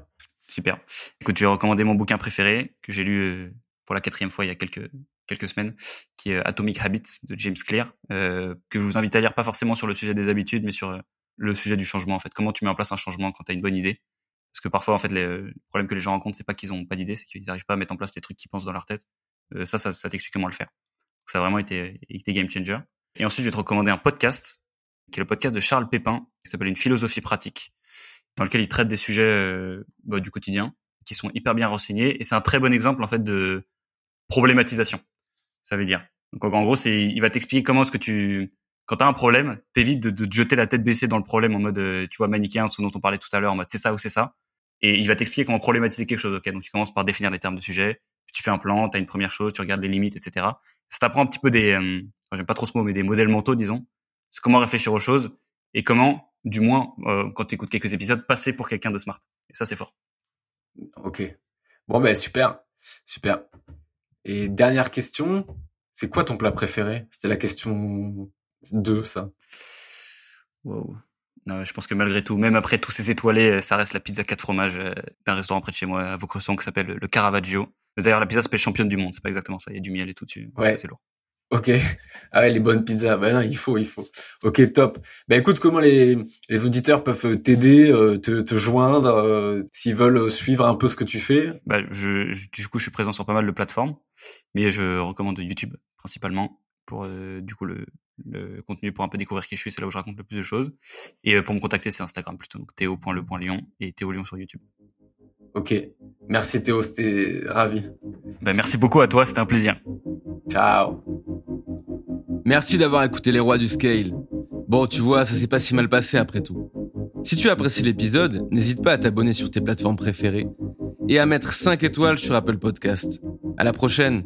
Super. Écoute, je vais recommander mon bouquin préféré que j'ai lu euh, pour la quatrième fois il y a quelques quelques semaines, qui est Atomic Habits de James Clear, euh, que je vous invite à lire pas forcément sur le sujet des habitudes, mais sur euh, le sujet du changement en fait. Comment tu mets en place un changement quand tu as une bonne idée? Parce que parfois en fait le problème que les gens rencontrent c'est pas qu'ils ont pas d'idée, c'est qu'ils n'arrivent pas à mettre en place les trucs qu'ils pensent dans leur tête. Euh, ça, ça, ça t'explique comment le faire. Donc, ça a vraiment été, été game changer. Et ensuite je vais te recommander un podcast qui est le podcast de Charles Pépin qui s'appelle Une philosophie pratique, dans lequel il traite des sujets euh, bah, du quotidien qui sont hyper bien renseignés et c'est un très bon exemple en fait de problématisation. Ça veut dire. Donc en gros c'est il va t'expliquer comment est-ce que tu quand t'as un problème, t'évites de, de te jeter la tête baissée dans le problème en mode, euh, tu vois, manichéen, ce dont on parlait tout à l'heure, en mode c'est ça ou c'est ça. Et il va t'expliquer comment problématiser quelque chose. Ok, donc tu commences par définir les termes de sujet, tu fais un plan, t'as une première chose, tu regardes les limites, etc. Ça t'apprend un petit peu des, euh, j'aime pas trop ce mot, mais des modèles mentaux, disons. C'est comment réfléchir aux choses et comment, du moins, euh, quand tu écoutes quelques épisodes, passer pour quelqu'un de smart. Et ça, c'est fort. Ok. Bon, ben super, super. Et dernière question, c'est quoi ton plat préféré? C'était la question deux, ça. Wow. Non, je pense que malgré tout, même après tous ces étoilés, ça reste la pizza 4 fromages d'un restaurant près de chez moi, à Vaucresson, qui s'appelle le Caravaggio. D'ailleurs, la pizza s'appelle championne du monde. C'est pas exactement ça. Il y a du miel et tout dessus. Ouais. C'est lourd. Ok. Ah ouais, les bonnes pizzas. Ben non, il faut, il faut. Ok, top. Ben écoute, comment les, les auditeurs peuvent t'aider, euh, te, te joindre, euh, s'ils veulent suivre un peu ce que tu fais? Je, je, Du coup, je suis présent sur pas mal de plateformes, mais je recommande YouTube principalement pour euh, du coup le, le contenu pour un peu découvrir qui je suis. C'est là où je raconte le plus de choses. Et pour me contacter, c'est Instagram plutôt. Donc théo.le.lion et Théo Lyon sur YouTube. Ok. Merci Théo, c'était ravi. Ben, merci beaucoup à toi, c'était un plaisir. Ciao. Merci d'avoir écouté les rois du scale. Bon, tu vois, ça s'est pas si mal passé après tout. Si tu apprécies l'épisode, n'hésite pas à t'abonner sur tes plateformes préférées et à mettre 5 étoiles sur Apple Podcast. À la prochaine!